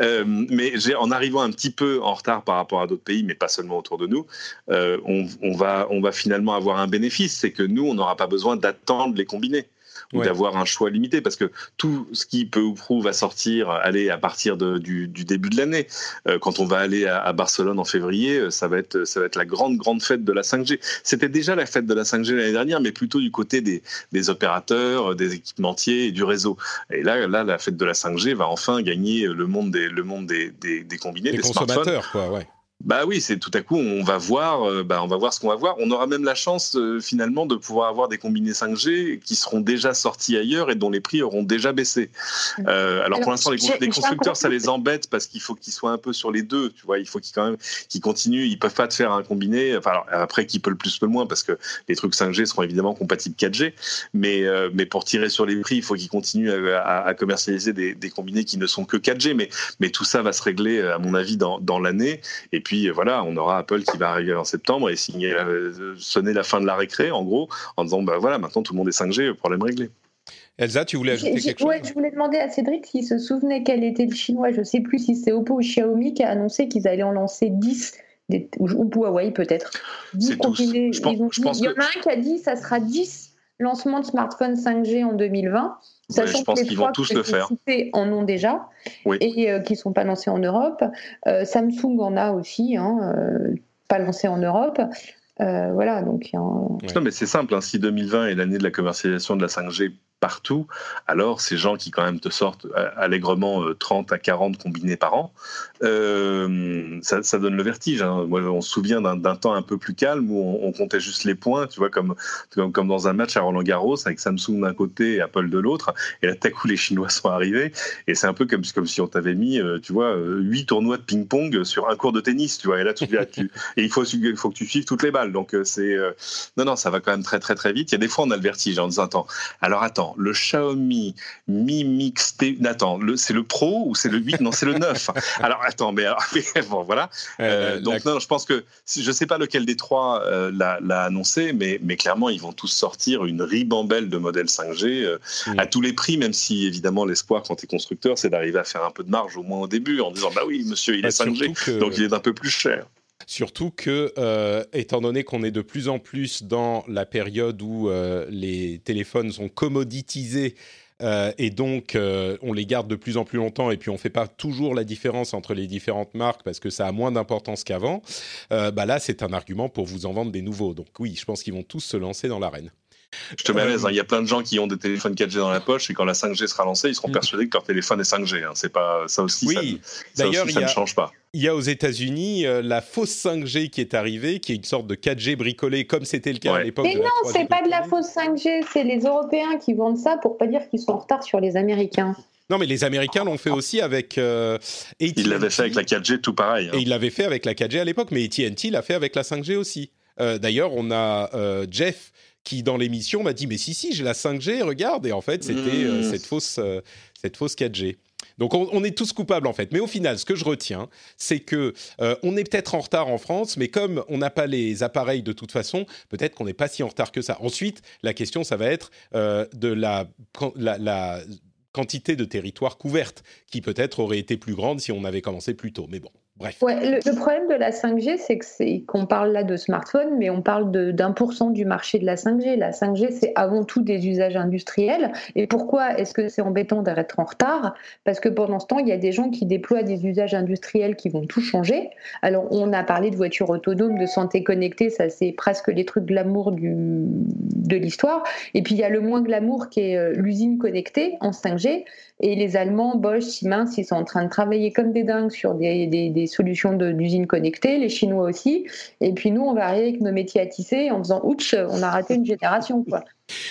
Euh, mais en arrivant un petit peu en retard par rapport à d'autres pays, mais pas seulement autour de nous, euh, on, on, va, on va finalement avoir un bénéfice, c'est que nous, on n'aura pas besoin d'attendre les combinés ou d'avoir un choix limité parce que tout ce qui peut ou prou va sortir aller à partir de, du, du, début de l'année. Euh, quand on va aller à, Barcelone en février, euh, ça va être ça va être la grande grande fête de la 5G. C'était déjà la fête de la 5G l'année dernière, mais plutôt du côté des, des opérateurs, des équipementiers et du réseau. Et là là la fête de la 5G va enfin gagner le monde des le monde des, des, des combinés, des, des consommateurs quoi, ouais. Bah oui, c'est tout à coup on va voir, euh, bah on va voir ce qu'on va voir. On aura même la chance euh, finalement de pouvoir avoir des combinés 5G qui seront déjà sortis ailleurs et dont les prix auront déjà baissé. Euh, alors, pour l'instant, les, constructeurs ça les embête parce qu'il faut qu'ils soient un peu sur les deux. Tu vois, il faut qu'ils quand même qu'ils continuent. Ils peuvent pas te faire un combiné. Enfin, alors, après, qui peut le plus, le moins parce que les trucs 5G seront évidemment compatibles 4G. Mais mais pour tirer sur les prix, il faut qu'ils continuent à, à, commercialiser des, des, combinés qui ne sont que 4G. Mais mais tout ça va se régler à mon avis dans dans l'année. Et puis puis voilà, on aura Apple qui va arriver en septembre et signer, euh, sonner la fin de la récré, en gros, en disant bah voilà, maintenant tout le monde est 5G, problème réglé. Elsa, tu voulais ajouter quelque ouais, Je voulais demander à Cédric s'il se souvenait quel était le chinois, je ne sais plus si c'est Oppo ou Xiaomi qui a annoncé qu'ils allaient en lancer 10, ou Huawei peut-être. C'est il y en a un qui a dit ça sera 10 lancements de smartphones 5G en 2020. Sachant je pense qu'ils vont tous le faire. en ont déjà et euh, qui ne sont pas lancés en Europe. Euh, Samsung en a aussi, hein, euh, pas lancé en Europe. voilà, donc. Non, mais c'est simple. Hein, si 2020 est l'année de la commercialisation de la 5G partout, alors ces gens qui quand même te sortent euh, allègrement 30 euh, à 40 combinés par an, euh, ça, donne le vertige. Hein. Moi, on se souvient d'un temps un peu plus calme où on, comptait juste les points, tu vois, comme, comme, dans un match à Roland Garros avec Samsung d'un côté et Apple de l'autre, et là, tout coup, les Chinois sont arrivés, et c'est un peu comme, comme si on t'avait mis, tu vois, huit tournois de ping-pong sur un cours de tennis, tu vois, et là, tu, tu et il faut, il faut que tu suives toutes les balles. Donc, c'est. non, non, ça va quand même très, très, très vite. Il y a des fois, on a le vertige en disant, attends, alors attends, le Xiaomi Mi Mix P. Attends, c'est le Pro ou c'est le 8 Non, c'est le 9. alors attends, mais, bon, voilà. Euh, donc non, je pense que je sais pas lequel des trois euh, l'a annoncé, mais, mais clairement ils vont tous sortir une ribambelle de modèles 5G mm. à tous les prix, même si évidemment l'espoir quand tu es constructeur, c'est d'arriver à faire un peu de marge au moins au début en disant bah oui, monsieur, il est 5G, bah, donc il est un peu plus cher. Surtout que, euh, étant donné qu'on est de plus en plus dans la période où euh, les téléphones sont commoditisés euh, et donc on les garde de plus en plus longtemps et puis on ne fait pas toujours la différence entre les différentes marques parce que ça a moins d'importance qu'avant, bah là c'est un argument pour vous en vendre des nouveaux. Donc oui, je pense qu'ils vont tous se lancer dans l'arène. Je te mets à l'aise, hein. il y a plein de gens qui ont des téléphones 4G dans la poche et quand la 5G sera lancée, ils seront mm. persuadés que leur téléphone est 5G. Hein. C'est pas ça aussi. Oui, d'ailleurs, ça, ne change pas. Il y a aux États-Unis euh, la fausse 5G qui est arrivée, qui est une sorte de 4G bricolé comme c'était le cas à l'époque. Mais non, c'est pas de la fausse 5G, c'est les Européens qui vendent ça pour pas dire qu'ils sont en retard sur les Américains. Non, mais les Américains l'ont fait aussi avec euh, Ils l'avaient fait avec la 4G, tout pareil. Hein. Et ils l'avaient fait avec la 4G à l'époque, mais AT&T l'a fait avec la 5G aussi. Euh, d'ailleurs, on a Jeff qui dans l'émission m'a dit mais si si j'ai la 5G regarde et en fait c'était euh, mmh. cette fausse euh, cette fausse 4G. Donc on, est tous coupables en fait. Mais au final, ce que je retiens, c'est que euh, on est peut-être en retard en France, mais comme on n'a pas les appareils de toute façon, peut-être qu'on n'est pas si en retard que ça. Ensuite, la question, ça va être de la, la, la quantité de territoire couverte, qui peut-être aurait été plus grande si on avait commencé plus tôt. Mais bon. Le, problème de la 5G, c'est qu'on parle là de smartphone, mais on parle d'un pour cent du marché de la 5G. La 5G, c'est avant tout des usages industriels. Et pourquoi est-ce que c'est embêtant d'être en retard? Parce que pendant ce temps, il y a des gens qui déploient des usages industriels qui vont tout changer. Alors, on a parlé de voitures autonomes, de santé connectée, ça c'est presque les trucs glamour de l'histoire. Et puis il y a le moins glamour qui est euh, l'usine connectée en 5G. Et les Allemands, Bosch, Siemens, ils sont en train de travailler comme des dingues sur des, des, solutions d'usines connectées, les Chinois aussi. Et puis nous, on va arriver avec nos métiers à tisser en faisant ouch, on a raté une génération. Quoi.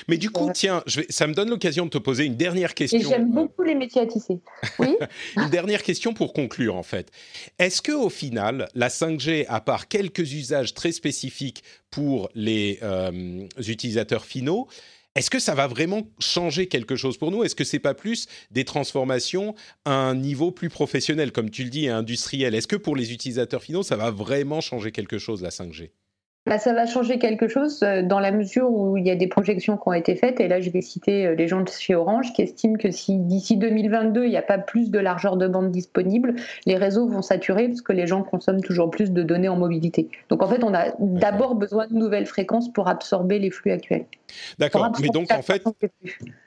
Mais du coup, tiens, je vais, ça me donne l'occasion de te poser une dernière question. Et j'aime beaucoup les métiers à tisser. Oui. une dernière question pour conclure, en fait. Est-ce que au final, la 5G, à part quelques usages très spécifiques pour les euh, utilisateurs finaux, est-ce que ça va vraiment changer quelque chose pour nous? Est-ce que c'est pas plus des transformations à un niveau plus professionnel, comme tu le dis, industriel? Est-ce que pour les utilisateurs finaux, ça va vraiment changer quelque chose la 5G bah, ça va changer quelque chose euh, dans la mesure où il y a des projections qui ont été faites. Et là, je vais citer euh, les gens de chez Orange qui estiment que si d'ici 2022, il n'y a pas plus de largeur de bande disponible, les réseaux vont saturer parce que les gens consomment toujours plus de données en mobilité. Donc en fait, on a d'abord besoin de nouvelles fréquences pour absorber les flux actuels. D'accord. Mais donc en fait,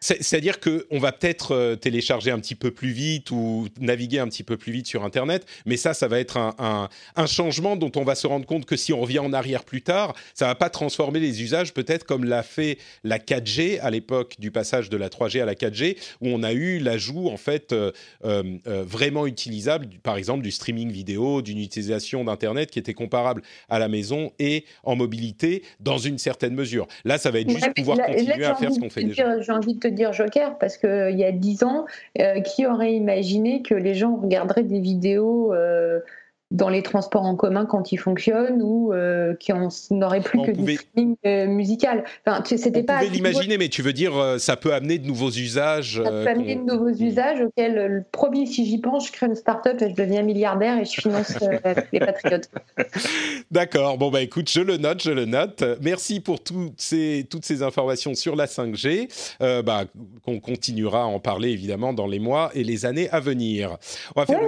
c'est-à-dire qu'on va peut-être euh, télécharger un petit peu plus vite ou naviguer un petit peu plus vite sur Internet, mais ça, ça va être un, un changement dont on va se rendre compte que si on revient en arrière plus tard, ça va pas transformer les usages peut-être comme l'a fait la 4G à l'époque du passage de la 3G à la 4G, où on a eu l'ajout en fait euh, euh, euh, vraiment utilisable, par exemple du streaming vidéo, d'une utilisation d'internet qui était comparable à la maison et en mobilité dans une certaine mesure. Là, ça va être juste pouvoir continuer à faire ce qu'on fait déjà. J'ai envie de te dire Joker parce qu'il y a dix ans, qui aurait imaginé que les gens regarderaient des vidéos dans les transports en commun quand ils fonctionnent ou euh, qui n'auraient plus que du streaming euh, musical. Enfin, c'était pas. l'imaginer, mais tu veux dire, euh, ça peut amener de nouveaux usages. Ça peut amener de nouveaux usages auxquels le premier, si j'y pense, je crée une start-up et je deviens milliardaire et je finance les patriotes. D'accord. Bon bah écoute, je le note, je le note. Merci pour toutes ces toutes ces informations sur la 5G. bah, qu'on continuera à en parler évidemment dans les mois et les années à venir. On va faire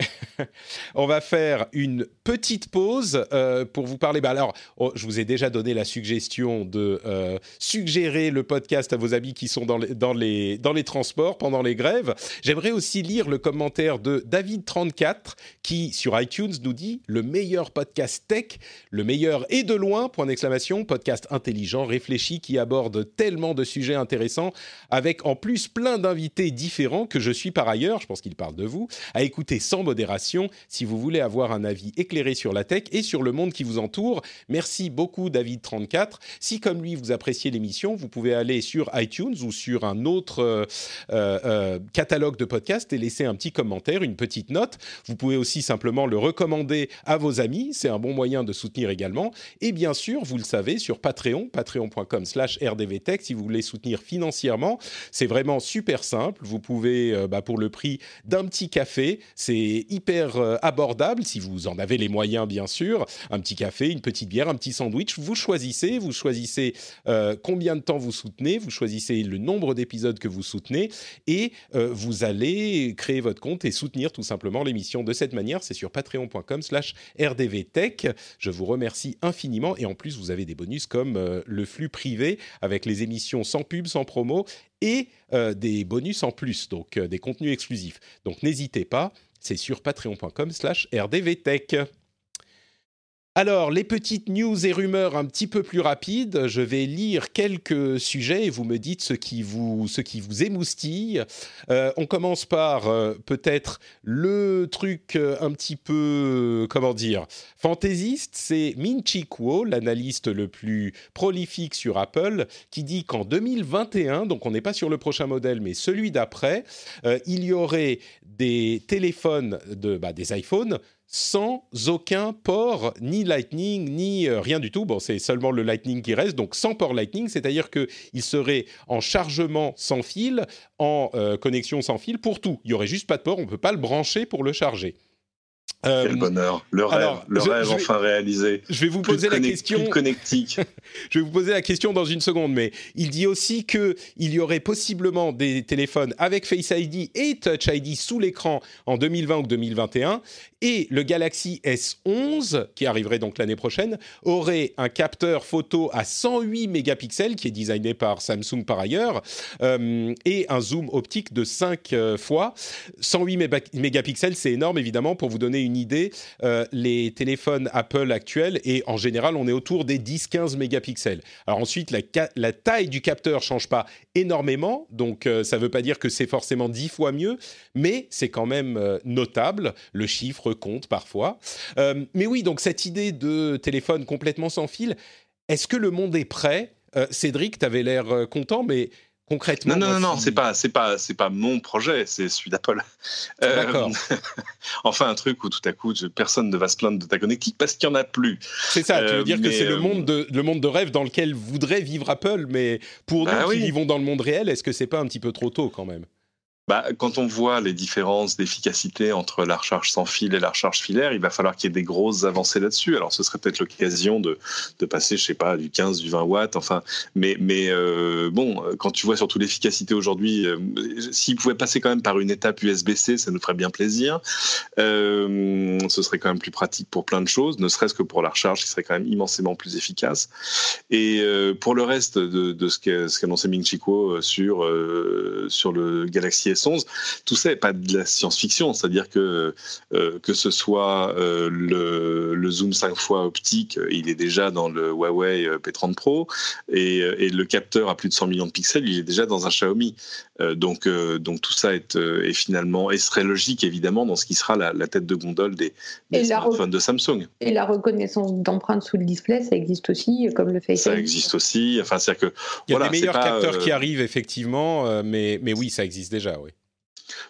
On va faire une petite pause euh, pour vous parler. Bah alors, oh, je vous ai déjà donné la suggestion de euh, suggérer le podcast à vos amis qui sont dans les, dans les, transports pendant les grèves. J'aimerais aussi lire le commentaire de David34 qui, sur iTunes, nous dit le meilleur podcast tech, le meilleur et de loin, point d'exclamation, podcast intelligent, réfléchi, qui aborde tellement de sujets intéressants, avec en plus plein d'invités différents que je suis par ailleurs, je pense qu'il parle de vous, à écouter sans modération si vous voulez avoir un avis éclairé sur la tech et sur le monde qui vous entoure. Merci beaucoup David34. Si comme lui vous appréciez l'émission, vous pouvez aller sur iTunes ou sur un autre euh, euh, catalogue de podcasts et laisser un petit commentaire, une petite note. Vous pouvez aussi simplement le recommander à vos amis, c'est un bon moyen de soutenir également. Et bien sûr, vous le savez, sur Patreon, patreon.com slash rdvtech, si vous voulez soutenir financièrement, c'est vraiment super simple. Vous pouvez, euh, bah, pour le prix d'un petit café, c'est hyper abordable, si vous en avez les moyens bien sûr, un petit café, une petite bière, un petit sandwich, vous choisissez, vous choisissez combien de temps vous soutenez, vous choisissez le nombre d'épisodes que vous soutenez et euh, vous allez créer votre compte et soutenir tout simplement l'émission de cette manière. C'est sur patreon.com slash rdvtech. Je vous remercie infiniment et en plus vous avez des bonus comme euh, le flux privé avec les émissions sans pub, sans promo et euh, des bonus en plus, donc des contenus exclusifs. Donc n'hésitez pas, c'est sur patreon.com slash rdvtech. Alors, les petites news et rumeurs un petit peu plus rapides. Je vais lire quelques sujets et vous me dites ce qui vous, ce qui vous émoustille. Euh, on commence par euh, peut-être le truc euh, un petit peu, comment dire, fantaisiste. C'est Min Chi Kuo, l'analyste le plus prolifique sur Apple, qui dit qu'en 2021, donc on n'est pas sur le prochain modèle, mais celui d'après, il y aurait des téléphones, de, bah, des iPhones sans aucun port, ni Lightning, ni euh, rien du tout. Bon, c'est seulement le Lightning qui reste, donc sans port Lightning, c'est-à-dire qu'il serait en chargement sans fil, en euh, connexion sans fil pour tout. Il n'y aurait juste pas de port, on ne peut pas le brancher pour le charger. Euh, Quel bonheur, le rêve, le rêve enfin réalisé. Je vais vous poser la question. connectique. je vais vous poser la question dans une seconde, mais il dit aussi que il y aurait possiblement des téléphones avec Face ID et Touch ID sous l'écran en 2020 ou 2021, et le Galaxy S11 qui arriverait donc l'année prochaine aurait un capteur photo à 108 mégapixels qui est designé par Samsung par ailleurs euh, et un zoom optique de 5 euh, fois. 108 mégapixels, c'est énorme évidemment pour vous donner une idée, euh, les téléphones Apple actuels, et en général, on est autour des 10-15 mégapixels. Alors ensuite, la, taille du capteur change pas énormément, donc ça ne veut pas dire que c'est forcément 10 fois mieux, mais c'est quand même notable. Le chiffre compte parfois. mais oui, donc cette idée de téléphone complètement sans fil, est-ce que le monde est prêt? Cédric, tu avais l'air content, mais concrètement Non, non, non, non, c'est pas, c'est pas, c'est pas mon projet, c'est celui d'Apple. Euh, D'accord. enfin, un truc où tout à coup, personne ne va se plaindre de ta connectique parce qu'il y en a plus. C'est ça. tu veux dire que c'est le euh, monde de le monde de rêve dans lequel voudrait vivre Apple, mais pour bah nous qui vivons dans le monde réel, est-ce que c'est pas un petit peu trop tôt quand même? Bah, quand on voit les différences d'efficacité entre la recharge sans fil et la recharge filaire, il va falloir qu'il y ait des grosses avancées là-dessus. Alors, ce serait peut-être l'occasion de, passer, je sais pas, du 15, du 20 watts. Enfin, mais, euh, bon, quand tu vois surtout l'efficacité aujourd'hui, euh, s'il pouvait passer quand même par une étape USB-C, ça nous ferait bien plaisir. Euh, ce serait quand même plus pratique pour plein de choses, ne serait-ce que pour la recharge, qui serait quand même immensément plus efficace. Et euh, pour le reste de, ce qu'annonçait Ming Chico sur sur le Galaxy Tout ça n'est pas de la science-fiction, c'est-à-dire que euh, que ce soit euh, le, zoom 5 fois optique, il est déjà dans le Huawei euh, P30 Pro, et, le capteur à plus de 100 millions de pixels, il est déjà dans un Xiaomi. donc, donc tout ça est, finalement, et serait logique évidemment dans ce qui sera la, tête de gondole des, smartphones de Samsung. Et la reconnaissance d'empreintes sous le display, ça existe aussi, comme le Face Ça existe aussi. Enfin, c'est que il y a des meilleurs capteurs qui arrivent effectivement, mais mais oui, ça existe déjà, oui.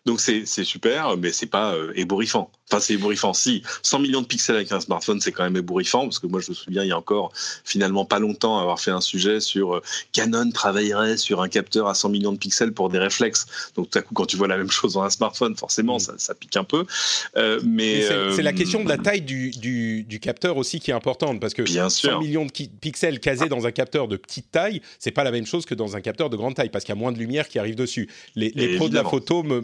Donc c'est super, mais c'est pas euh, ébouriffant. Enfin, c'est ébouriffant. Si 100 millions de pixels avec un smartphone, c'est quand même ébouriffant parce que moi, je me souviens il y a encore finalement pas longtemps avoir fait un sujet sur euh, Canon travaillerait sur un capteur à 100 millions de pixels pour des réflexes. Donc tout à coup, quand tu vois la même chose dans un smartphone, forcément, mm. ça, pique un peu. Euh, mais c'est la question de la taille du, du, capteur aussi qui est importante parce que bien 100 millions de pixels casés dans un capteur de petite taille, c'est pas la même chose que dans un capteur de grande taille parce qu'il y a moins de lumière qui arrive dessus. Les, les pros de la photo me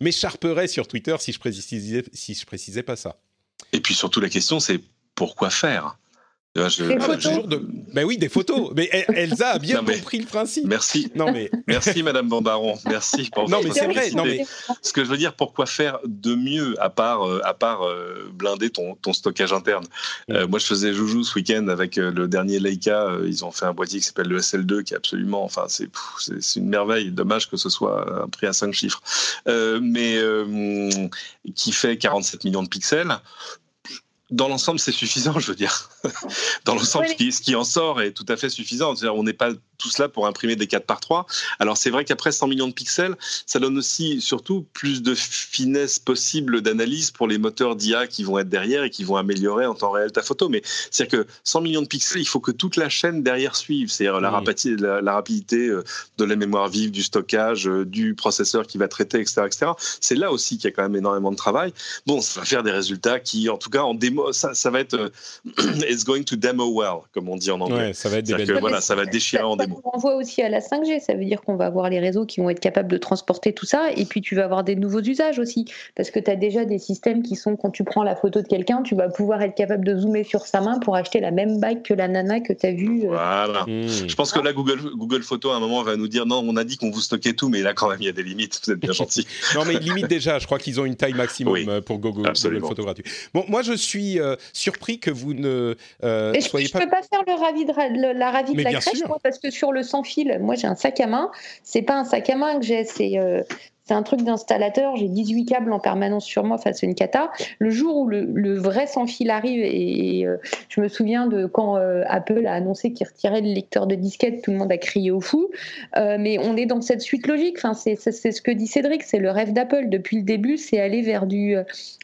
m'écharperait me, sur Twitter si je précisais si je précisais pas ça. Et puis surtout la question c'est pourquoi faire? Des photos. Ben oui, des photos. Mais Elsa a bien compris le principe. Merci. Non mais merci Madame Bambaron. Merci. Pour non mais c'est vrai. Non mais ce que je veux dire, pourquoi faire de mieux à part euh, à part euh, blinder ton, ton stockage interne? Mm. Euh, moi, je faisais joujou ce week-end avec le dernier Leica. ils ont fait un boîtier qui s'appelle le SL2, qui est absolument, enfin, c'est c'est une merveille. Dommage que ce soit un prix à 5 chiffres, mais qui fait 47 millions de pixels dans l'ensemble, c'est suffisant, je veux dire. dans l'ensemble, ce, qui, en sort est tout à fait suffisant. on n'est pas tout cela pour imprimer des 4 par 3. Alors c'est vrai qu'après 100 millions de pixels, ça donne aussi surtout plus de finesse possible d'analyse pour les moteurs d'IA qui vont être derrière et qui vont améliorer en temps réel ta photo. Mais c'est-à-dire que 100 millions de pixels, il faut que toute la chaîne derrière suive. C'est-à-dire la, rapidité, la, rapidité euh, de la mémoire vive, du stockage, euh, du processeur qui va traiter, etc. etc. C'est là aussi qu'il y a quand même énormément de travail. Bon, ça va faire des résultats qui, en tout cas, en démo, ça, ça va être euh, it's going to demo well, comme on dit en anglais. Ouais, ça va être des voilà, ça va déchirer en démo on voit aussi à la 5G. Ça veut dire qu'on va avoir les réseaux qui vont être capables de transporter tout ça. Et puis, tu vas avoir des nouveaux usages aussi. Parce que tu as déjà des systèmes qui sont, quand tu prends la photo de quelqu'un, tu vas pouvoir être capable de zoomer sur sa main pour acheter la même bague que la nana que tu as vue. Euh. Voilà. Hmm. Je pense que là, Google, Google Photo, à un moment, va nous dire non, on a dit qu'on vous stockait tout, mais là, quand même, il y a des limites. Vous êtes bien gentil. non, mais limite déjà. Je crois qu'ils ont une taille maximum euh, pour Google, Google Photo gratuit. Bon, moi, je suis euh, surpris que vous ne soyez je pas. Je peux pas faire le ravi de, la ravie de la crèche, parce que sur le sans fil, moi, j'ai un sac à main. C'est pas un sac à main que j'ai, c'est euh, c'est un truc d'installateur, j'ai 18 câbles en permanence sur moi face à une cata. Le jour où le, vrai sans fil arrive, et, euh, je me souviens de quand euh, Apple a annoncé qu'il retirait le lecteur de disquette, tout le monde a crié au fou. Euh, mais on est dans cette suite logique. Enfin, c'est ce que dit Cédric, c'est le rêve d'Apple depuis le début, c'est aller vers du,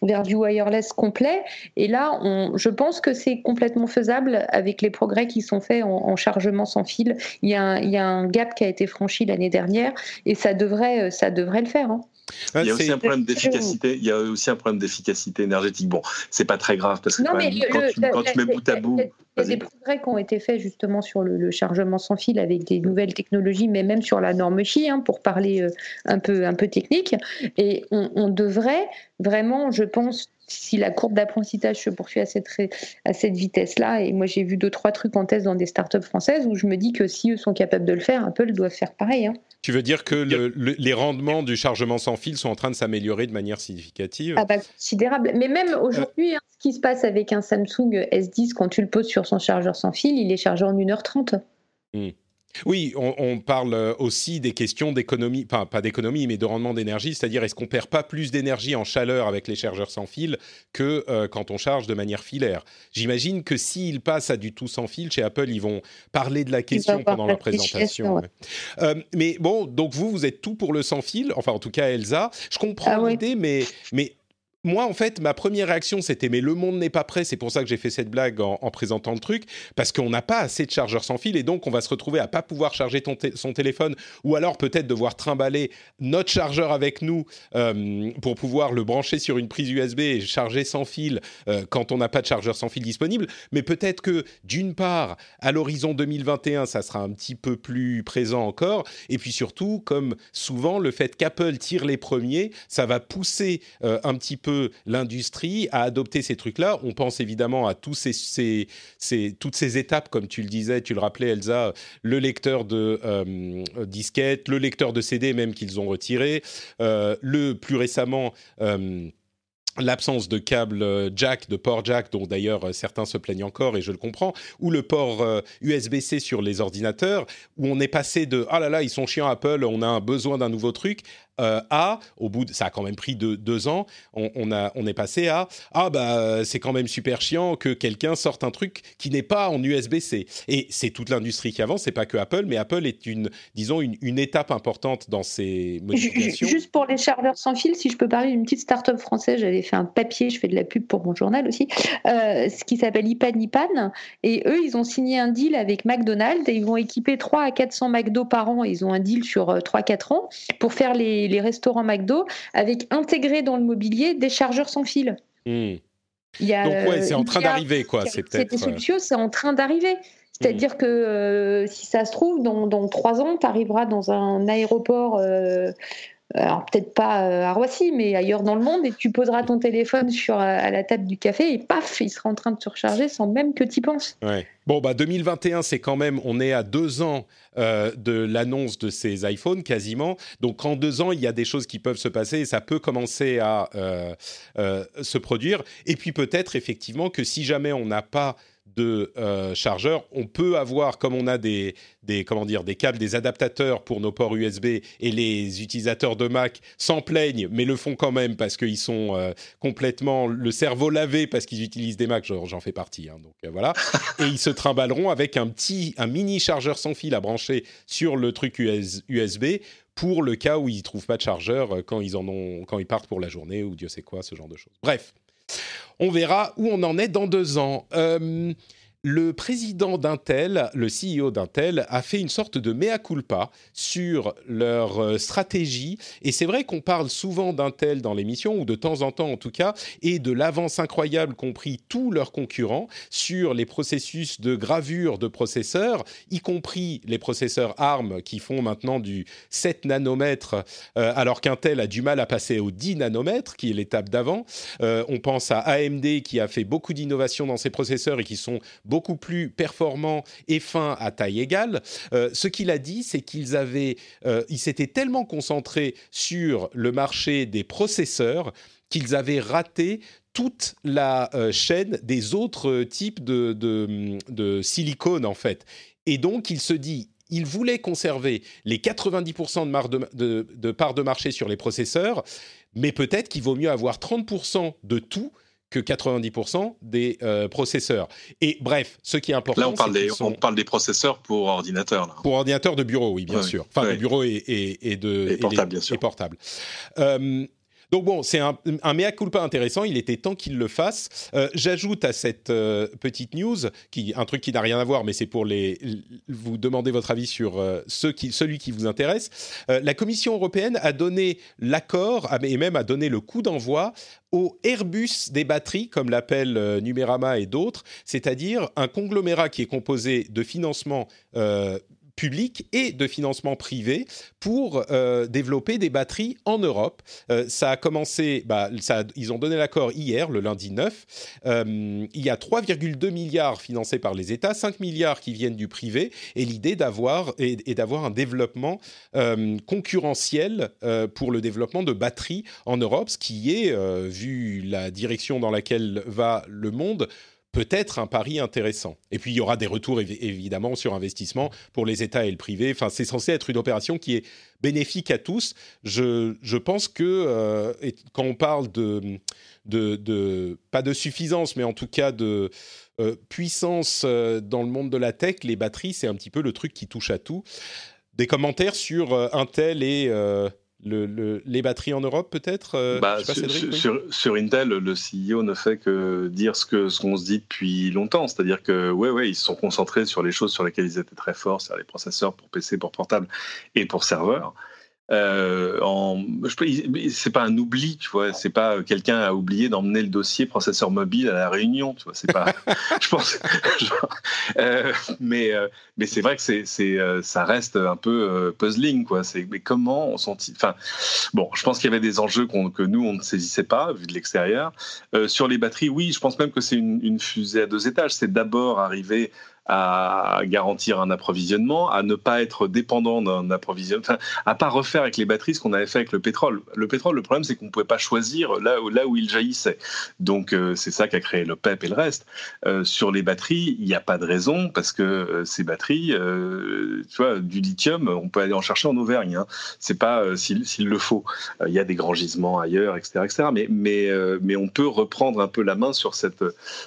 vers du wireless complet. Et là, je pense que c'est complètement faisable avec les progrès qui sont faits en, chargement sans fil. Il y, a un, il y a un gap qui a été franchi l'année dernière et ça devrait, ça devrait le faire. Hein. il y a aussi un problème d'efficacité. Il y a aussi un problème d'efficacité énergétique. Bon, c'est pas très grave parce que quand, tu, mets bout à bout. Il y a des progrès qui ont été faits justement sur le, chargement sans fil avec des nouvelles technologies, mais même sur la norme Qi, hein, pour parler euh, un peu un peu technique. Et on, devrait vraiment, je pense, si la courbe d'apprentissage se poursuit à cette, à cette vitesse-là, et moi j'ai vu deux, trois trucs en test dans des startups françaises où je me dis que si eux sont capables de le faire, Apple doit faire pareil. Hein. Tu veux dire que les rendements du chargement sans fil sont en train de s'améliorer de manière significative? Ah bah, Considérable. Mais même aujourd'hui, hein, ce qui se passe avec un Samsung S10, quand tu le poses sur son chargeur sans fil, il est chargé en 1h30. Oui, on, parle euh, aussi des questions d'économie, enfin pas d'économie, mais de rendement d'énergie, c'est-à-dire est-ce qu'on perd pas plus d'énergie en chaleur avec les chargeurs sans fil que euh, quand on charge de manière filaire? J'imagine que s'ils passent à du tout sans fil chez Apple, ils vont parler de la question pendant leur présentation. Euh, mais bon, donc vous, vous êtes tout pour le sans fil, enfin en tout cas Elsa. Je comprends ah l'idée, mais mais moi, en fait, ma première réaction, c'était mais le monde n'est pas prêt. C'est pour ça que j'ai fait cette blague en, présentant le truc, parce qu'on n'a pas assez de chargeurs sans fil et donc on va se retrouver à pas pouvoir charger son téléphone ou alors peut-être devoir trimballer notre chargeur avec nous euh, pour pouvoir le brancher sur une prise USB et charger sans fil euh, quand on n'a pas de chargeur sans fil disponible. Mais peut-être que d'une part, à l'horizon 2021, ça sera un petit peu plus présent encore. Et puis surtout, comme souvent, le fait qu'Apple tire les premiers, ça va pousser euh, un petit peu l'industrie à adopter ces trucs-là. On pense évidemment à toutes ces étapes, comme tu le disais, tu le rappelais, Elsa, le lecteur de euh, disquette, le lecteur de CD même qu'ils ont retiré, euh, le plus récemment. Euh, l'absence de câble jack, de port jack, dont d'ailleurs certains se plaignent encore et je le comprends, ou le port USB-C sur les ordinateurs, où on est passé de ⁇ Ah là là, ils sont chiants Apple, on a besoin d'un nouveau truc ⁇ euh, à, au bout de, ça a quand même pris deux, ans, on, a, on est passé à, ah bah c'est quand même super chiant que quelqu'un sorte un truc qui n'est pas en USB-C. Et c'est toute l'industrie qui avance, c'est pas que Apple, mais Apple est une, disons, une, étape importante dans ces modifications. Juste pour les chargeurs sans fil, si je peux parler d'une petite start-up française, j'avais fait un papier, je fais de la pub pour mon journal aussi, euh, ce qui s'appelle Ipan Ipan, et eux, ils ont signé un deal avec McDonald's et ils vont équiper 3 à 400 McDo par an, ils ont un deal sur 3-4 euh, ans pour faire les les, restaurants McDo avec intégré dans le mobilier des chargeurs sans fil. Hmm. Il y a, Donc ouais, c'est en train d'arriver quoi. C'est peut-être. Euh, c'est en train d'arriver. C'est-à-dire hmm. que euh, si ça se trouve, dans, trois ans, tu arriveras dans un aéroport euh, alors peut-être pas euh, à Roissy, mais ailleurs dans le monde, et tu poseras ton téléphone sur, à la table du café et paf, il sera en train de se recharger sans même que tu y penses. Ouais. Bon, bah 2021, c'est quand même, on est à deux ans euh, de l'annonce de ces iPhones quasiment. Donc en deux ans, il y a des choses qui peuvent se passer et ça peut commencer à euh, se produire. Et puis peut-être effectivement que si jamais on n'a pas de euh, chargeurs. On peut avoir, comme on a des, des, comment dire, des câbles, des adaptateurs pour nos ports USB, et les utilisateurs de Mac s'en plaignent, mais le font quand même parce qu'ils sont euh, complètement le cerveau lavé parce qu'ils utilisent des Macs. J'en fais partie, hein, donc euh, voilà. et ils se trimballeront avec un petit, un mini chargeur sans fil à brancher sur le truc USB pour le cas où ils trouvent pas de chargeur quand ils en ont, quand ils partent pour la journée ou Dieu sait quoi, ce genre de choses. Bref. On verra où on en est dans deux ans. Euh, le président d'Intel, le CEO d'Intel, a fait une sorte de mea culpa sur leur euh, stratégie. Et c'est vrai qu'on parle souvent d'Intel dans l'émission, ou de temps en temps en tout cas, et de l'avance incroyable qu'ont pris tous leurs concurrents sur les processus de gravure de processeurs, y compris les processeurs ARM qui font maintenant du 7 nanomètres, euh, alors qu'Intel a du mal à passer au 10 nanomètres, qui est l'étape d'avant. Euh, on pense à AMD qui a fait beaucoup d'innovations dans ses processeurs et qui sont plus performants et fins à taille égale. Euh, ce qu'il a dit, c'est qu'ils avaient, euh, ils s'étaient tellement concentrés sur le marché des processeurs qu'ils avaient raté toute la euh, chaîne des autres types de, de, silicone en fait. Et donc il se dit, il voulait conserver les 90% de, de, de part de marché sur les processeurs, mais peut-être qu'il vaut mieux avoir 30% de tout que 90% des euh, processeurs. Et bref, ce qui est important. Là, on parle, des, on parle des processeurs pour ordinateur. Pour ordinateur de bureau, oui, bien sûr. Enfin, de bureau et, et, de. Et portable, bien sûr. Et portable. Euh, donc bon, c'est un, un, mea culpa intéressant. Il était temps qu'il le fasse. Euh, j'ajoute à cette euh, petite news, qui, un truc qui n'a rien à voir, mais c'est pour les, vous demander votre avis sur euh, qui, celui qui vous intéresse. la Commission européenne a donné l'accord et même a donné le coup d'envoi au Airbus des batteries, comme l'appelle Numérama et d'autres, c'est-à-dire un conglomérat qui est composé de financements public et de financement privé pour euh, développer des batteries en Europe. Euh, ça a commencé, bah, ils ont donné l'accord hier, le lundi 9. Euh, il y a 3,2 milliards financés par les États, 5 milliards qui viennent du privé, et l'idée d'avoir est, d'avoir un développement concurrentiel pour le développement de batteries en Europe, ce qui est, vu la direction dans laquelle va le monde, peut-être un pari intéressant. Et puis il y aura des retours évidemment sur investissement pour les États et le privé. Enfin, c'est censé être une opération qui est bénéfique à tous. Je, je pense que euh, quand on parle de, de, pas de suffisance, mais en tout cas de euh, puissance euh, dans le monde de la tech, les batteries, c'est un petit peu le truc qui touche à tout. Des commentaires sur Intel et le, les batteries en Europe, peut-être euh, bah, sur, Intel, le CEO ne fait que dire ce qu'on ce qu'on se dit depuis longtemps. C'est-à-dire que, ouais, ouais, ils se sont concentrés sur les choses sur lesquelles ils étaient très forts, c'est-à-dire les processeurs pour PC, pour portable et pour serveur. Euh, en, c'est pas un oubli, tu vois. C'est pas quelqu'un a oublié d'emmener le dossier processeur mobile à la réunion, tu vois. C'est pas, je pense. euh, mais euh, mais c'est vrai que c'est c'est euh, ça reste un peu euh, puzzling, quoi. C'est mais comment on sont Enfin, bon, je pense qu'il y avait des enjeux que nous on ne saisissait pas vu de l'extérieur. sur les batteries, oui, je pense même que c'est une, une fusée à deux étages. C'est d'abord arriver à garantir un approvisionnement, à ne pas être dépendant d'un approvisionnement, enfin, à pas refaire avec les batteries ce qu'on avait fait avec le pétrole. Le pétrole, le problème, c'est qu'on ne pouvait pas choisir là où, là il jaillissait. Donc, euh, c'est ça qui a créé le PEP et le reste. Euh, sur les batteries, il n'y a pas de raison parce que euh, ces batteries, tu vois, du lithium, on peut aller en chercher en Auvergne. Hein. C'est pas s'il le faut. Il y a des grands gisements ailleurs, etc., etc. Mais, on peut reprendre un peu la main sur cette,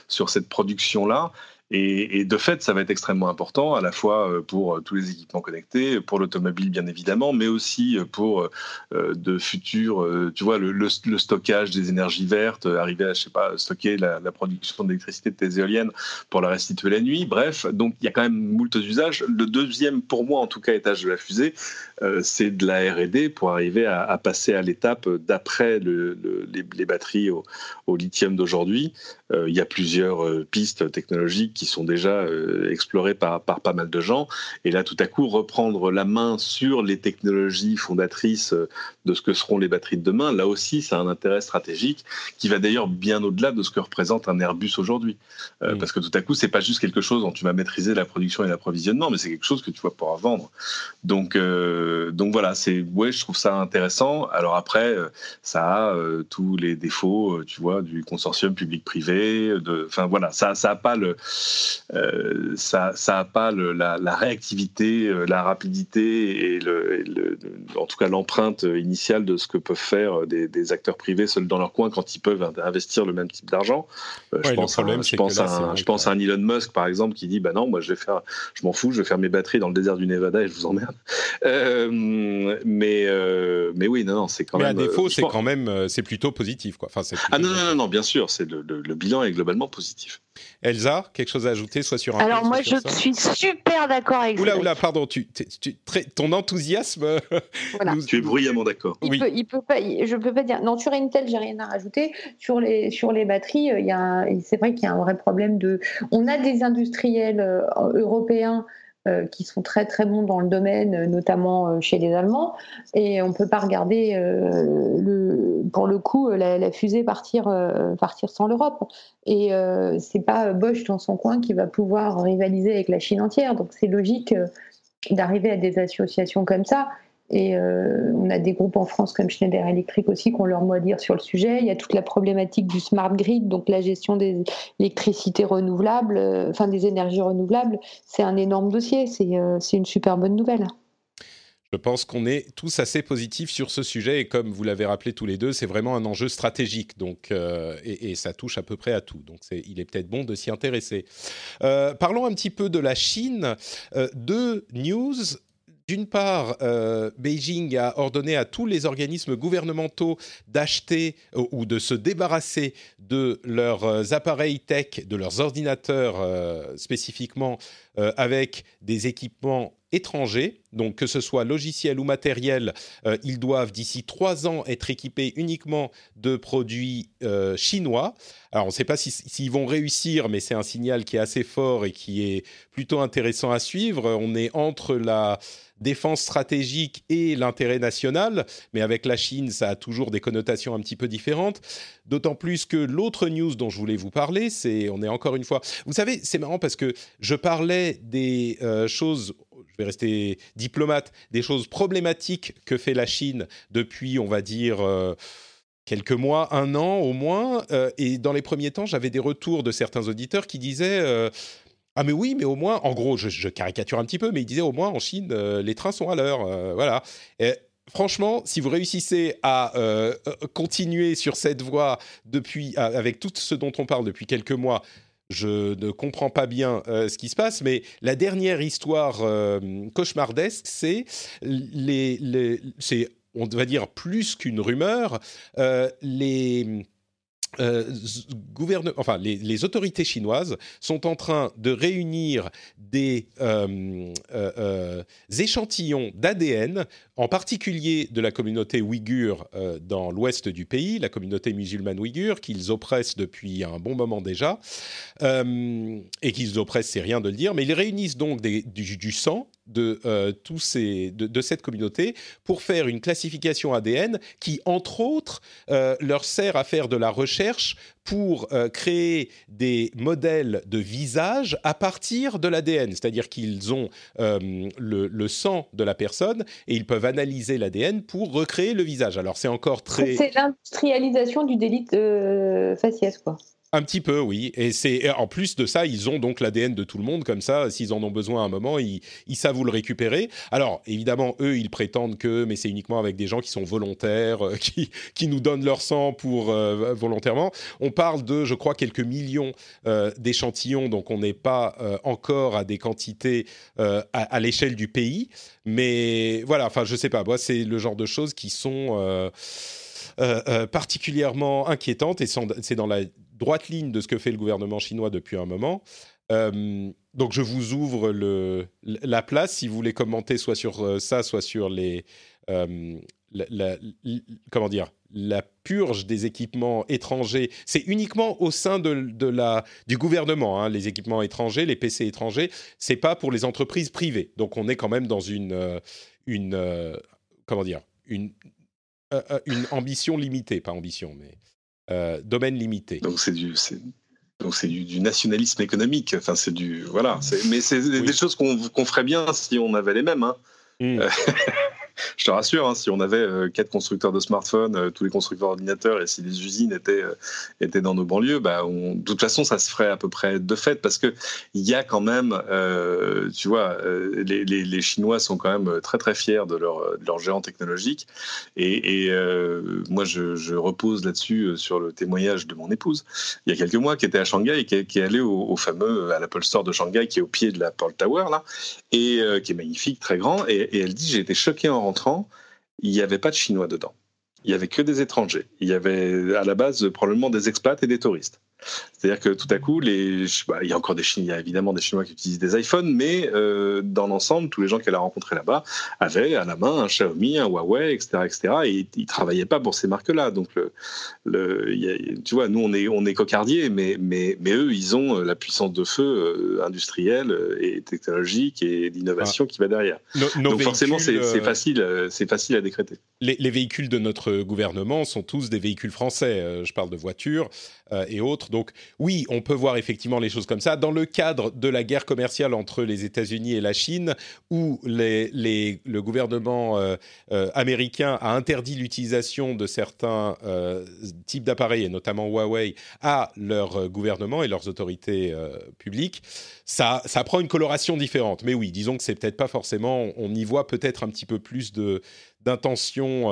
sur cette production-là et, de fait, ça va être extrêmement important, à la fois euh, pour euh, tous les équipements connectés, pour l'automobile bien évidemment, mais aussi euh, pour de futurs, tu vois, le, stockage des énergies vertes, arriver à, je sais pas, stocker la, production d'électricité de tes éoliennes pour la restituer la nuit. Bref, donc il y a quand même moult usages. Le deuxième, pour moi en tout cas, étage de la fusée, c'est de la R&D pour arriver à, passer à l'étape d'après les, batteries au lithium d'aujourd'hui. il y a plusieurs pistes technologiques qui sont déjà explorées par, par pas mal de gens. Et là, tout à coup, reprendre la main sur les technologies fondatrices de ce que seront les batteries de demain, là aussi, ça a un intérêt stratégique qui va d'ailleurs bien au-delà de ce que représente un Airbus aujourd'hui. Parce que tout à coup, c'est pas juste quelque chose dont tu vas maîtriser la production et l'approvisionnement, mais c'est quelque chose que tu vas pouvoir vendre. Donc, donc voilà, c'est ouais, je trouve ça intéressant. Alors après, ça a tous les défauts, tu vois, du consortium public-privé. Enfin voilà, ça, ça a pas le, ça, ça a pas le, la, réactivité, la rapidité et le, en tout cas l'empreinte initiale de ce que peuvent faire des, acteurs privés seuls dans leur coin quand ils peuvent investir le même type d'argent. je, pense, à, je, pense, à, je pense à un Elon Musk par exemple qui dit bah non, moi je vais faire, je m'en fous, je vais faire mes batteries dans le désert du Nevada et je vous emmerde. Mais mais oui, non, non c'est quand mais même. à défaut, c'est quand même, c'est plutôt positif quoi. Enfin, ah non, non, non, bien sûr, c'est le, le, bilan est globalement positif. Elsa, quelque chose à ajouter, soit sur un. Alors moi, je suis super d'accord avec. Oula, oula, pardon, tu, tu, ton enthousiasme. Voilà. Tu es bruyamment d'accord. Il, oui. peut, il peut pas, je peux pas dire. Non, sur Intel, j'ai rien à rajouter. Sur les sur les batteries, il y a, c'est vrai qu'il y a un vrai problème de. On a des industriels euh, européens euh, qui sont très très bons dans le domaine, euh, notamment euh, chez les Allemands. Et on ne peut pas regarder pour le coup la, fusée partir, partir sans l'Europe. Et c'est pas Bosch dans son coin qui va pouvoir rivaliser avec la Chine entière. Donc c'est logique d'arriver à des associations comme ça. Et euh, on a des groupes en France comme Schneider Electric aussi qui ont leur mot à dire sur le sujet. Il y a toute la problématique du smart grid, donc la gestion des électricités renouvelables, euh, enfin des énergies renouvelables. C'est un énorme dossier. Euh, c'est une super bonne nouvelle. Je pense qu'on est tous assez positifs sur ce sujet et comme vous l'avez rappelé tous les deux, c'est vraiment un enjeu stratégique donc, et, et, ça touche à peu près à tout. Donc il est peut-être bon de s'y intéresser. parlons un petit peu de la Chine. deux news d'une part, euh, Beijing a ordonné à tous les organismes gouvernementaux d'acheter euh, ou de se débarrasser de leurs euh, appareils tech, de leurs ordinateurs spécifiquement, avec des équipements étrangers, donc que ce soit logiciel ou matériel, ils doivent d'ici trois ans être équipés uniquement de produits chinois. Alors on ne sait pas s'ils vont réussir, mais c'est un signal qui est assez fort et qui est plutôt intéressant à suivre. On est entre la défense stratégique et l'intérêt national, mais avec la Chine, ça a toujours des connotations un petit peu différentes. D'autant plus que l'autre news dont je voulais vous parler, c'est, on est encore une fois, vous savez, c'est marrant parce que je parlais des euh, choses je vais rester diplomate, des choses problématiques que fait la Chine depuis, on va dire, euh, quelques mois, un an au moins. Euh, et dans les premiers temps, j'avais des retours de certains auditeurs qui disaient ah mais oui, mais au moins, en gros, je, caricature un petit peu, mais il disait au moins en Chine, les trains sont à l'heure, voilà. Franchement, si vous réussissez à euh, continuer sur cette voie depuis, avec tout ce dont on parle depuis quelques mois, je ne comprends pas bien ce qui se passe, mais la dernière histoire cauchemardesque, c'est les c'est on va dire plus qu'une rumeur, les euh, enfin, les, autorités chinoises sont en train de réunir des euh, euh, échantillons d'ADN, en particulier de la communauté ouïghure dans l'ouest du pays, la communauté musulmane ouïghure, qu'ils oppressent depuis un bon moment déjà, et qu'ils oppressent, c'est rien de le dire, mais ils réunissent donc du, sang de, tous ces, de, cette communauté pour faire une classification ADN qui, entre autres, leur sert à faire de la recherche pour créer des modèles de visage à partir de l'ADN. C'est-à-dire qu'ils ont le, sang de la personne et ils peuvent analyser l'ADN pour recréer le visage. Alors c'est encore très... C'est l'industrialisation du délit de faciès, quoi. Un petit peu, oui. Et c'est en plus de ça, ils ont donc l'ADN de tout le monde comme ça. S'ils en ont besoin à un moment, ils, savent où le récupérer. Alors évidemment, eux, ils prétendent que, mais c'est uniquement avec des gens qui sont volontaires, euh, qui, qui nous donnent leur sang pour euh, volontairement. On parle de, je crois, quelques millions euh, d'échantillons, donc on n'est pas encore à des quantités à, l'échelle du pays. Mais voilà, enfin, je sais pas. C'est le genre de choses qui sont particulièrement inquiétantes et c'est dans la droite ligne de ce que fait le gouvernement chinois depuis un moment. Euh, donc je vous ouvre le, la place si vous voulez commenter soit sur euh, ça, soit sur les, euh, comment dire la purge des équipements étrangers, c'est uniquement au sein de, la, du gouvernement, hein, les équipements étrangers, les PC étrangers, c'est pas pour les entreprises privées. Donc on est quand même dans une, une comment dire, une, une ambition limitée, pas ambition, mais domaine limité. Donc c'est du, donc c'est du, nationalisme économique. Enfin c'est du, voilà. Mais c'est des choses qu'on ferait bien si on avait les mêmes. Hein. Mmh. je te rassure, hein, si on avait euh, quatre constructeurs de smartphones, euh, tous les constructeurs d'ordinateurs, et si les usines étaient, euh, étaient dans nos banlieues, bah, de toute façon, ça se ferait à peu près de fait, parce qu'il y a quand même, tu vois, les, les, Chinois sont quand même très très fiers de leur, de leur géant technologique, et, moi je, repose là-dessus sur le témoignage de mon épouse, il y a quelques mois, qui était à Shanghai qui, est allée au, fameux, à l'Apple Store de Shanghai, qui est au pied de la Pearl Tower, là, et qui est magnifique, très grand, et, et elle dit, j'ai été choqué en il n'y avait pas de Chinois dedans. Il n'y avait que des étrangers. Il y avait à la base probablement des expats et des touristes. C'est-à-dire que tout à coup, les, bah, il y a encore des Chinois, évidemment des Chinois qui utilisent des iPhones, mais euh, dans l'ensemble, tous les gens qu'elle a rencontrés là-bas avaient à la main un Xiaomi, un Huawei, etc., etc. Et ils travaillaient pas pour ces marques-là. Donc, le, tu vois, nous on est on est cocardiers, mais mais mais eux, ils ont la puissance de feu euh, industrielle et technologique et d'innovation ah. qui va derrière. Donc forcément, c'est euh, facile, c'est facile à décréter. Les, les, véhicules de notre gouvernement sont tous des véhicules français. Je parle de voitures et autres donc oui, on peut voir effectivement les choses comme ça. Dans le cadre de la guerre commerciale entre les États-Unis et la Chine, où le gouvernement euh, euh, américain a interdit l'utilisation de certains euh, types d'appareils, et notamment Huawei, à leur gouvernement et leurs autorités publiques, ça, ça prend une coloration différente. Mais oui, disons que c'est peut-être pas forcément, on y voit peut-être un petit peu plus d'intention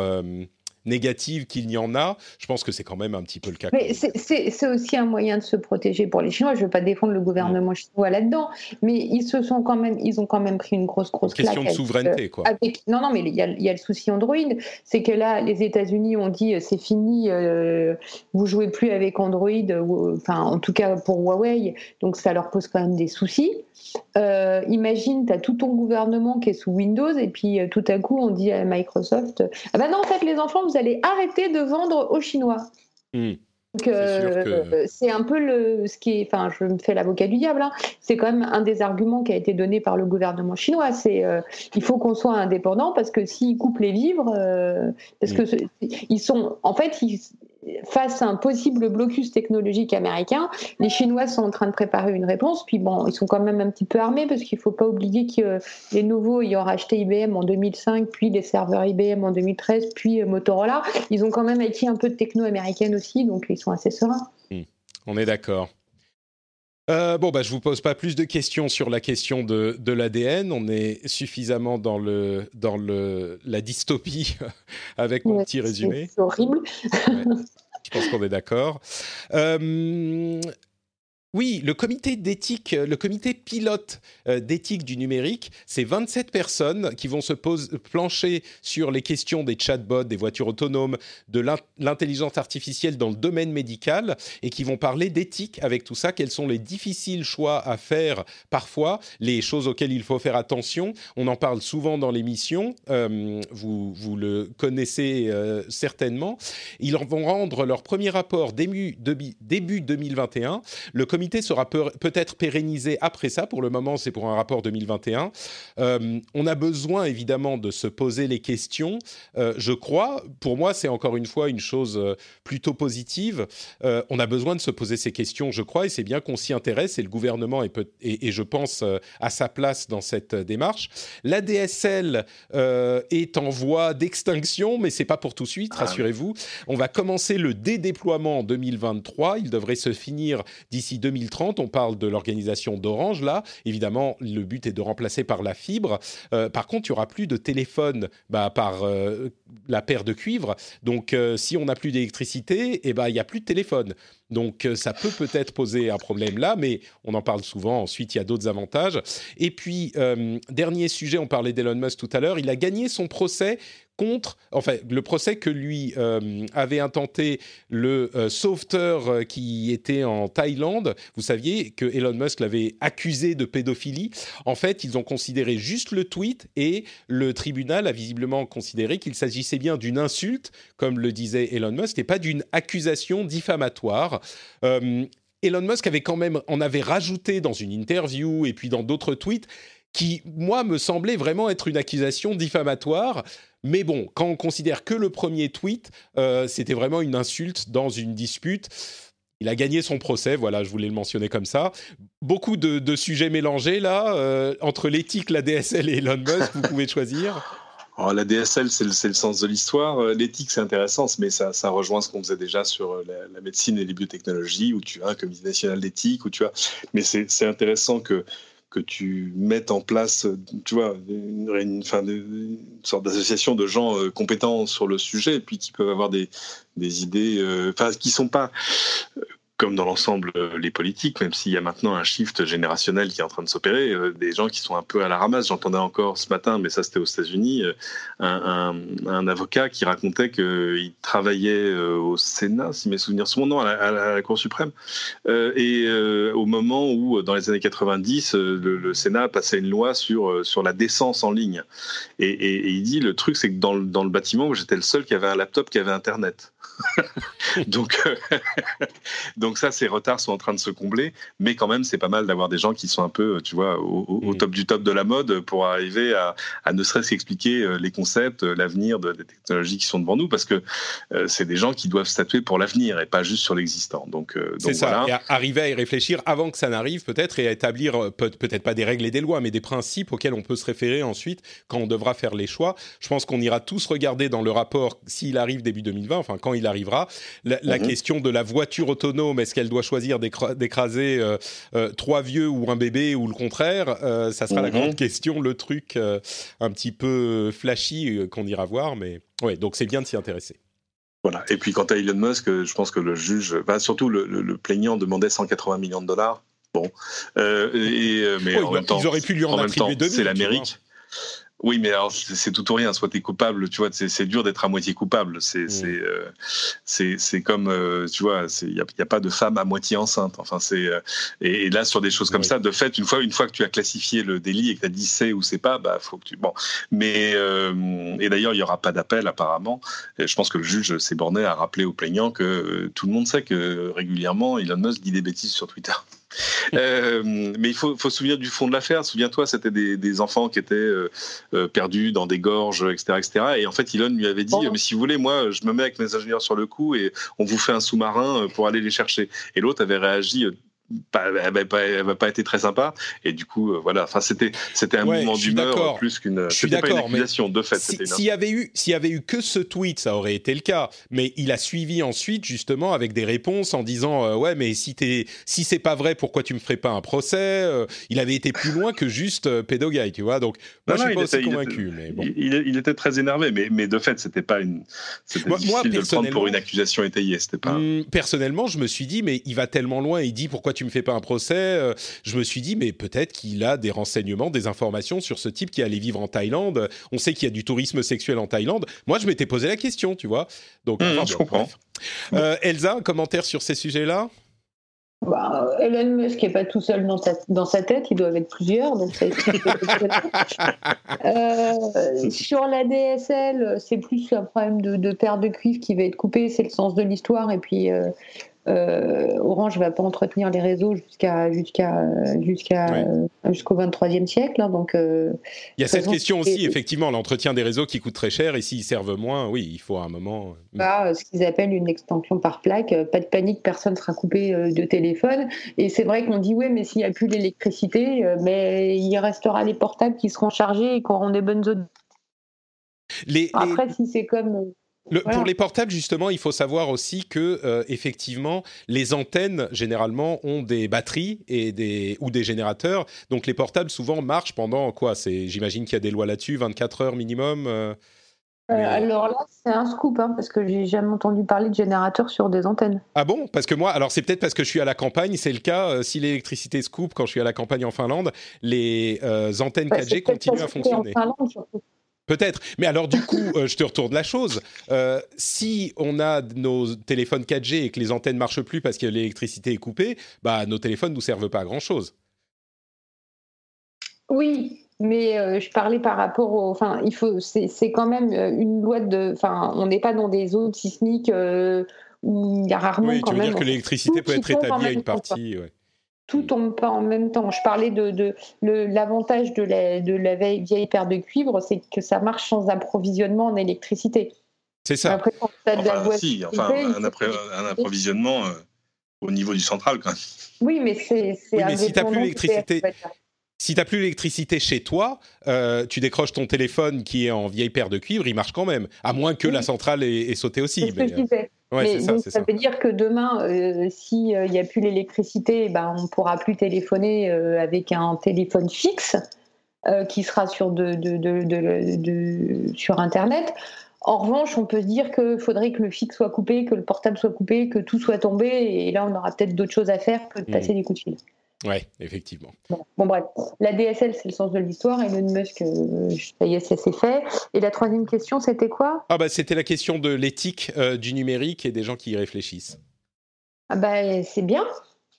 négative qu'il n'y en a, je pense que c'est quand même un petit peu le cas. Mais c'est aussi un moyen de se protéger pour les Chinois. Je ne veux pas défendre le gouvernement chinois là-dedans, mais ils se sont quand même, ils ont quand même pris une grosse grosse Question de souveraineté, quoi. non, non, mais il y, a, le souci Android, c'est que là, les États-Unis ont dit euh, c'est fini, euh, vous jouez plus avec Android, enfin en tout cas pour Huawei, donc ça leur pose quand même des soucis. Euh, imagine, tu as tout ton gouvernement qui est sous Windows et puis tout à coup on dit à Microsoft ah ben non en fait les enfants vous allez arrêter de vendre aux Chinois. Hmm. Euh, c'est un peu le, ce qui est, enfin, je me fais l'avocat du diable. Hein. c'est quand même un des arguments qui a été donné par le gouvernement chinois. C'est euh, il faut qu'on soit indépendant parce que s'ils coupent les vivres, euh, parce hmm. que ils sont, en fait, ils, face à un possible blocus technologique américain, les Chinois sont en train de préparer une réponse. Puis bon, ils sont quand même un petit peu armés parce qu'il ne faut pas oublier que les nouveaux ayant racheté IBM en 2005, puis les serveurs IBM en 2013, puis euh, Motorola, ils ont quand même acquis un peu de techno américaine aussi, donc ils sont assez sereins. Hmm. On est d'accord. Euh, bon, bah, je vous pose pas plus de questions sur la question de, de l'ADN. On est suffisamment dans, le, dans le, la dystopie avec mon petit résumé. C'est horrible. Je pense qu'on est d'accord. Euh, oui, le comité d'éthique, euh, le comité pilote euh, d'éthique du numérique, c'est 27 personnes qui vont se plancher sur les questions des chatbots, des voitures autonomes, de l'intelligence artificielle dans le domaine médical et qui vont parler d'éthique avec tout ça. Quels sont les difficiles choix à faire parfois, les choses auxquelles il faut faire attention. On en parle souvent dans l'émission, euh, vous, vous, le connaissez certainement. Ils vont rendre leur premier rapport début, début 2021. Le comité sera peut-être pérennisé après ça. Pour le moment, c'est pour un rapport 2021. Euh, on a besoin évidemment de se poser les questions. Euh, je crois, pour moi, c'est encore une fois une chose euh, plutôt positive. on a besoin de se poser ces questions, je crois, et c'est bien qu'on s'y intéresse. Et le gouvernement est, et, je pense à sa place dans cette démarche. La DSL est en voie d'extinction, mais c'est pas pour tout de suite. Ah rassurez-vous. On va commencer le dédéploiement en 2023. Il devrait se finir d'ici 2023. 2030. On parle de l'organisation d'Orange là. Évidemment, le but est de remplacer par la fibre. Euh, par contre, il y aura plus de téléphone bah, par euh, la paire de cuivre. Donc, euh, si on n'a plus d'électricité, eh ben, il n'y a plus de téléphone. Donc ça peut peut-être poser un problème là, mais on en parle souvent. Ensuite, il y a d'autres avantages. Et puis, dernier sujet, on parlait d'Elon Musk tout à l'heure, il a gagné son procès contre, enfin le procès que lui euh, avait intenté le euh, sauveteur euh, qui était en Thaïlande. Vous saviez que Elon Musk l'avait accusé de pédophilie. En fait, ils ont considéré juste le tweet et le tribunal a visiblement considéré qu'il s'agissait bien d'une insulte, comme le disait Elon Musk, et pas d'une accusation diffamatoire. Elon Musk avait quand même en avait rajouté dans une interview et puis dans d'autres tweets qui, moi, me semblait vraiment être une accusation diffamatoire. Mais bon, quand on considère que le premier tweet, euh, c'était vraiment une insulte dans une dispute. Il a gagné son procès, voilà, je voulais le mentionner comme ça. Beaucoup de, sujets mélangés là, euh, entre l'éthique, la DSL et Elon Musk, vous pouvez choisir. Oh, la DSL, c'est le, sens de l'histoire. Euh, l'éthique, c'est intéressant, mais ça, rejoint ce qu'on faisait déjà sur la, la, médecine et les biotechnologies, où tu as un comité national d'éthique, où tu as. Mais c'est intéressant que que tu mettes en place, tu vois, une, sorte d'association de gens euh, compétents sur le sujet, et puis qui peuvent avoir des, idées, euh, enfin, qui sont pas comme dans l'ensemble euh, les politiques, même s'il y a maintenant un shift générationnel qui est en train de s'opérer, euh, des gens qui sont un peu à la ramasse. J'entendais encore ce matin, mais ça c'était aux États-Unis, euh, un, avocat qui racontait qu'il travaillait au Sénat, si mes souvenirs sont bons, non, à la, Cour suprême, et au moment où, dans les années 90, le, Sénat passait une loi sur, sur la décence en ligne. Et, il dit, le truc, c'est que dans, dans le bâtiment, j'étais le seul qui avait un laptop qui avait Internet. donc ça, ces retards sont en train de se combler, mais quand même, c'est pas mal d'avoir des gens qui sont un peu, tu vois, au, mm. top du top de la mode pour arriver à, ne serait-ce qu'expliquer euh, les concepts, euh, l'avenir des technologies qui sont devant nous, parce que euh, c'est des gens qui doivent statuer pour l'avenir et pas juste sur l'existant. Donc, c'est ça. Et arriver à y réfléchir avant que ça n'arrive, peut-être, et à établir peut-être pas des règles et des lois, mais des principes auxquels on peut se référer ensuite quand on devra faire les choix. Je pense qu'on ira tous regarder dans le rapport s'il arrive début 2020, enfin quand il arrivera, la, mm-hmm. question de la voiture autonome est-ce qu'elle doit choisir d'écraser euh, euh, trois vieux ou un bébé ou le contraire euh, Ça sera la mhm. grande question, le truc un petit peu flashy qu'on ira voir. Mais ouais, donc c'est bien de s'y intéresser. Voilà. Et puis quant à Elon Musk, je pense que le juge, bah, surtout le, plaignant demandait 180 millions de dollars. Bon, et, mais en bah, même temps, ils auraient pu lui en, attribuer C'est l'Amérique. Oui, mais alors c'est tout ou rien. Soit tu es coupable, tu vois, c'est dur d'être à moitié coupable. C'est mm. euh, c'est comme, euh, tu vois, il n'y a, a, pas de femme à moitié enceinte. Enfin, c'est euh, et, là sur des choses comme ça, de fait, une fois une fois que tu as classifié le délit et que tu as dit c'est ou c'est pas, bah faut que tu bon. Mais et d'ailleurs il y aura pas d'appel apparemment. Et je pense que le juge s'est borné à rappeler aux plaignants que tout le monde sait que régulièrement Elon Musk dit des bêtises sur Twitter. Euh, mais il faut, faut, se souvenir du fond de l'affaire. Souviens-toi, c'était des, des, enfants qui étaient euh, euh, perdus dans des gorges, etc., etc. Et en fait, Elon lui avait dit, mais si vous voulez, moi, je me mets avec mes ingénieurs sur le coup et on vous fait un sous-marin pour aller les chercher. Et l'autre avait réagi pas, elle n'a pas, pas, été très sympa. Et du coup euh, voilà. Enfin c'était c'était un mouvement d'humeur plus qu'une je suis d'accord mais de fait s'il y avait eu s'il y avait eu que ce tweet ça aurait été le cas. Mais il a suivi ensuite justement avec des réponses en disant euh, ouais mais si t'es si c'est pas vrai pourquoi tu me ferais pas un procès euh, il avait été plus loin que juste pédoguy tu vois. Donc moi je suis pas aussi convaincu il mais bon. il, était très énervé mais mais de fait c'était pas une c'était difficile moi, de le prendre pour une accusation étayée c'était pas hmm, personnellement je me suis dit mais il va tellement loin il dit pourquoi tu me fais pas un procès euh, Je me suis dit, mais peut-être qu'il a des renseignements, des informations sur ce type qui allait vivre en Thaïlande. On sait qu'il y a du tourisme sexuel en Thaïlande. Moi, je m'étais posé la question, tu vois. Donc, mmh, je comprends. Euh, Elsa, un commentaire sur ces sujets-là? Bah, Elon Musk n'est pas tout seul dans, dans, sa tête, il doivent être plusieurs. Donc ça euh, sur la DSL, c'est plus un problème de, de paire de cuivre qui va être coupé, c'est le sens de l'histoire. Et puis, euh, euh, Orange ne va pas entretenir les réseaux jusqu'à jusqu'à jusqu'à euh, jusqu'au 23e siècle. Hein, donc, euh, il y a cette question aussi, effectivement, l'entretien des réseaux qui coûte très cher et s'ils servent moins, oui, il faut à un moment. Bah, ce qu'ils appellent une extension par plaque. Pas de panique, personne ne sera coupé de téléphone. Et c'est vrai qu'on dit oui, mais s'il n'y a plus l'électricité, mais il restera les portables qui seront chargés et qui auront des bonnes zones. Les, Après, si c'est comme pour les portables, justement, il faut savoir aussi que euh, effectivement, les antennes généralement ont des batteries et des ou des générateurs. Donc les portables souvent marchent pendant quoi? J'imagine qu'il y a des lois là-dessus, 24 heures minimum. Euh, euh, alors là, c'est un scoop, hein, parce que j'ai jamais entendu parler de générateurs sur des antennes. Ah bon? Parce que moi, alors c'est peut-être parce que je suis à la campagne, c'est le cas. si l'électricité se coupe quand je suis à la campagne en Finlande, les antennes 4G continuent à fonctionner. En Finlande, surtout. Peut-être. Mais alors, du coup, euh, je te retourne la chose. Euh, si on a nos téléphones 4G et que les antennes ne marchent plus parce que l'électricité est coupée, bah, nos téléphones ne nous servent pas à grand-chose. Oui, mais euh, je parlais par rapport au. Enfin, il faut. C'est quand même une loi de. Enfin, on n'est pas dans des zones sismiques où il y a rarement. Oui, tu veux dire que l'électricité peut être établie à une partie. Ouais tout tombe pas en même temps. Je parlais de, l'avantage de la, de la vieille, paire de cuivre, c'est que ça marche sans approvisionnement en électricité. C'est ça. Après, enfin, si, enfin, un, approvisionnement euh, au niveau du central, quand même. Oui, mais c'est. Oui, mais si tu n'as plus l'électricité. Si tu plus l'électricité chez toi, euh, tu décroches ton téléphone qui est en vieille paire de cuivre, il marche quand même, à moins que la centrale ait, sauté aussi. C'est ce que mais ça, ça, veut dire que demain, euh, s'il n'y a plus l'électricité, ben, on ne pourra plus téléphoner euh, avec un téléphone fixe euh, qui sera sur, de, de, de, sur Internet. En revanche, on peut se dire qu'il faudrait que le fixe soit coupé, que le portable soit coupé, que tout soit tombé, et là, on aura peut-être d'autres choses à faire que de passer hmm. des coups de fil. Oui, effectivement. Bon, bref, la DSL, c'est le sens de l'histoire. Elon Musk, euh, ça y est, ça s'est fait. Et la troisième question, c'était quoi? Ah bah, c'était la question de l'éthique euh, du numérique et des gens qui y réfléchissent. Ah bah, c'est bien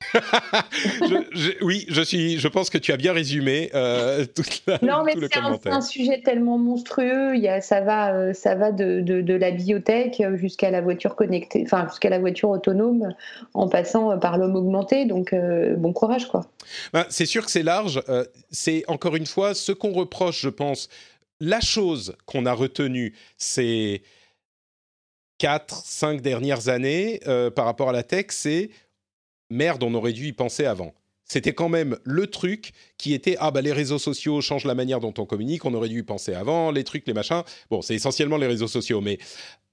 oui, je suis. Je pense que tu as bien résumé euh, toute Non, mais c'est un, sujet tellement monstrueux. Il y a, ça va, euh, ça va de, de, la biotech jusqu'à la voiture connectée, enfin jusqu'à la voiture autonome, en passant par l'homme augmenté. Donc, euh, bon courage, quoi. Ben, c'est sûr que c'est large. c'est encore une fois ce qu'on reproche, je pense. La chose qu'on a retenue, c'est 4, 5 dernières années par rapport à la tech, c'est merde, on aurait dû y penser avant. C'était quand même le truc qui était ah bah les réseaux sociaux changent la manière dont on communique, on aurait dû y penser avant, les trucs, les machins. Bon, c'est essentiellement les réseaux sociaux, mais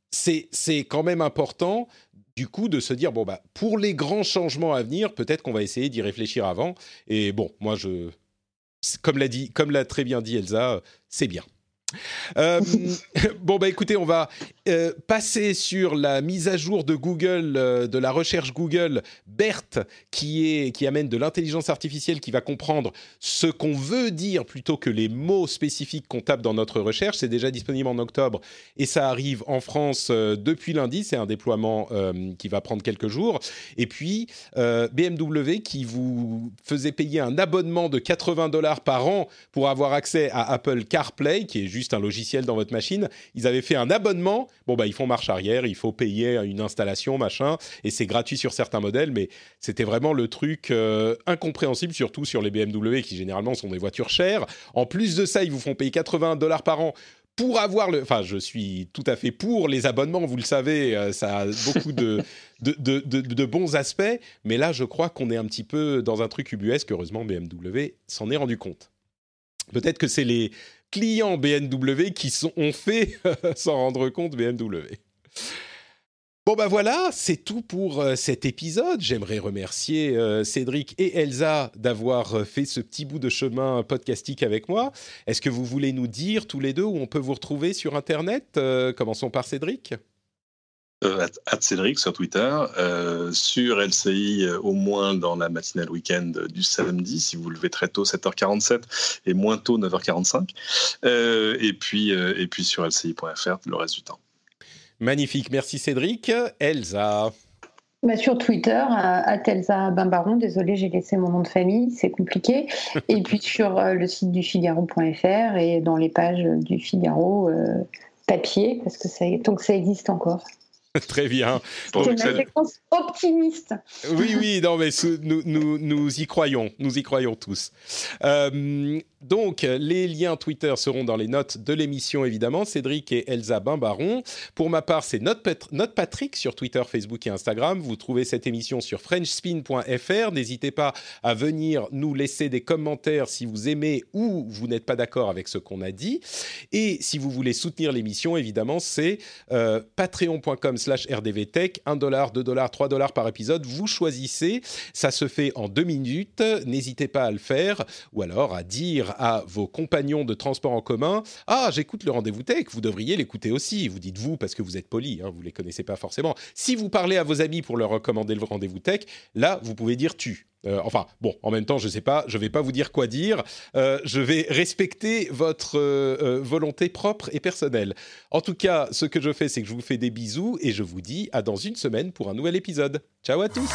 c'est c'est quand même important du coup de se dire bon bah pour les grands changements à venir, peut-être qu'on va essayer d'y réfléchir avant. Et bon, moi je comme l'a dit, comme l'a très bien dit Elsa, c'est bien. Euh, bon, bah écoutez, on va euh, passer sur la mise à jour de Google, euh, de la recherche Google, BERT, qui, est, qui amène de l'intelligence artificielle qui va comprendre ce qu'on veut dire plutôt que les mots spécifiques qu'on tape dans notre recherche. C'est déjà disponible en octobre et ça arrive en France depuis lundi. C'est un déploiement qui va prendre quelques jours. Et puis, BMW qui vous faisait payer un abonnement de 80 dollars par an pour avoir accès à Apple CarPlay, qui est juste un logiciel dans votre machine. Ils avaient fait un abonnement. Bon, bah, ils font marche arrière, il faut payer une installation, machin, et c'est gratuit sur certains modèles, mais c'était vraiment le truc euh, incompréhensible, surtout sur les BMW qui généralement sont des voitures chères. En plus de ça, ils vous font payer 80 dollars par an pour avoir le. Enfin, je suis tout à fait pour les abonnements, vous le savez, euh, ça a beaucoup de, de, bons aspects, mais là, je crois qu'on est un petit peu dans un truc ubuesque. Heureusement, BMW s'en est rendu compte. Peut-être que c'est les clients BMW qui sont, ont fait s'en rendre compte BMW. Bon ben voilà, c'est tout pour euh, cet épisode. J'aimerais remercier euh, Cédric et Elsa d'avoir euh, fait ce petit bout de chemin podcastique avec moi. Est-ce que vous voulez nous dire tous les deux où on peut vous retrouver sur Internet? Commençons par Cédric euh, Cédric sur Twitter, euh, sur LCI euh, au moins dans la matinale week-end du samedi, si vous levez très tôt 7h47 et moins tôt 9h45, et, puis, et puis sur lci.fr le reste du temps. Magnifique, merci Cédric. Elsa bah sur Twitter, à Elsa Bimbaron, désolé, j'ai laissé mon nom de famille, c'est compliqué. et puis sur le site du Figaro.fr et dans les pages du Figaro papier, parce que ça, tant que ça existe encore. Très bien. C'est une séquence optimiste. Oui, oui, non, mais nous, nous, nous, y croyons, nous y croyons tous. Euh, donc, les liens Twitter seront dans les notes de l'émission, évidemment. Cédric et Elsa Bimbaron. Pour ma part, c'est Note, Patrick sur Twitter, Facebook et Instagram. Vous trouvez cette émission sur FrenchSpin.fr. N'hésitez pas à venir nous laisser des commentaires si vous aimez ou vous n'êtes pas d'accord avec ce qu'on a dit. Et si vous voulez soutenir l'émission, évidemment, c'est euh, patreon.com slash rdvtech. 1 dollar, 2 dollars, 3 dollars par épisode. Vous choisissez. Ça se fait en deux minutes. N'hésitez pas à le faire ou alors à dire à vos compagnons de transport en commun Ah, j'écoute le rendez-vous tech, vous devriez l'écouter aussi. Vous dites vous parce que vous êtes poli, hein, vous ne les connaissez pas forcément. Si vous parlez à vos amis pour leur recommander le rendez-vous tech, là, vous pouvez dire tu. Euh, enfin, bon, en même temps, je ne sais pas, je ne vais pas vous dire quoi dire. Euh, je vais respecter votre euh, volonté propre et personnelle. En tout cas, ce que je fais, c'est que je vous fais des bisous et je vous dis à dans une semaine pour un nouvel épisode. Ciao à tous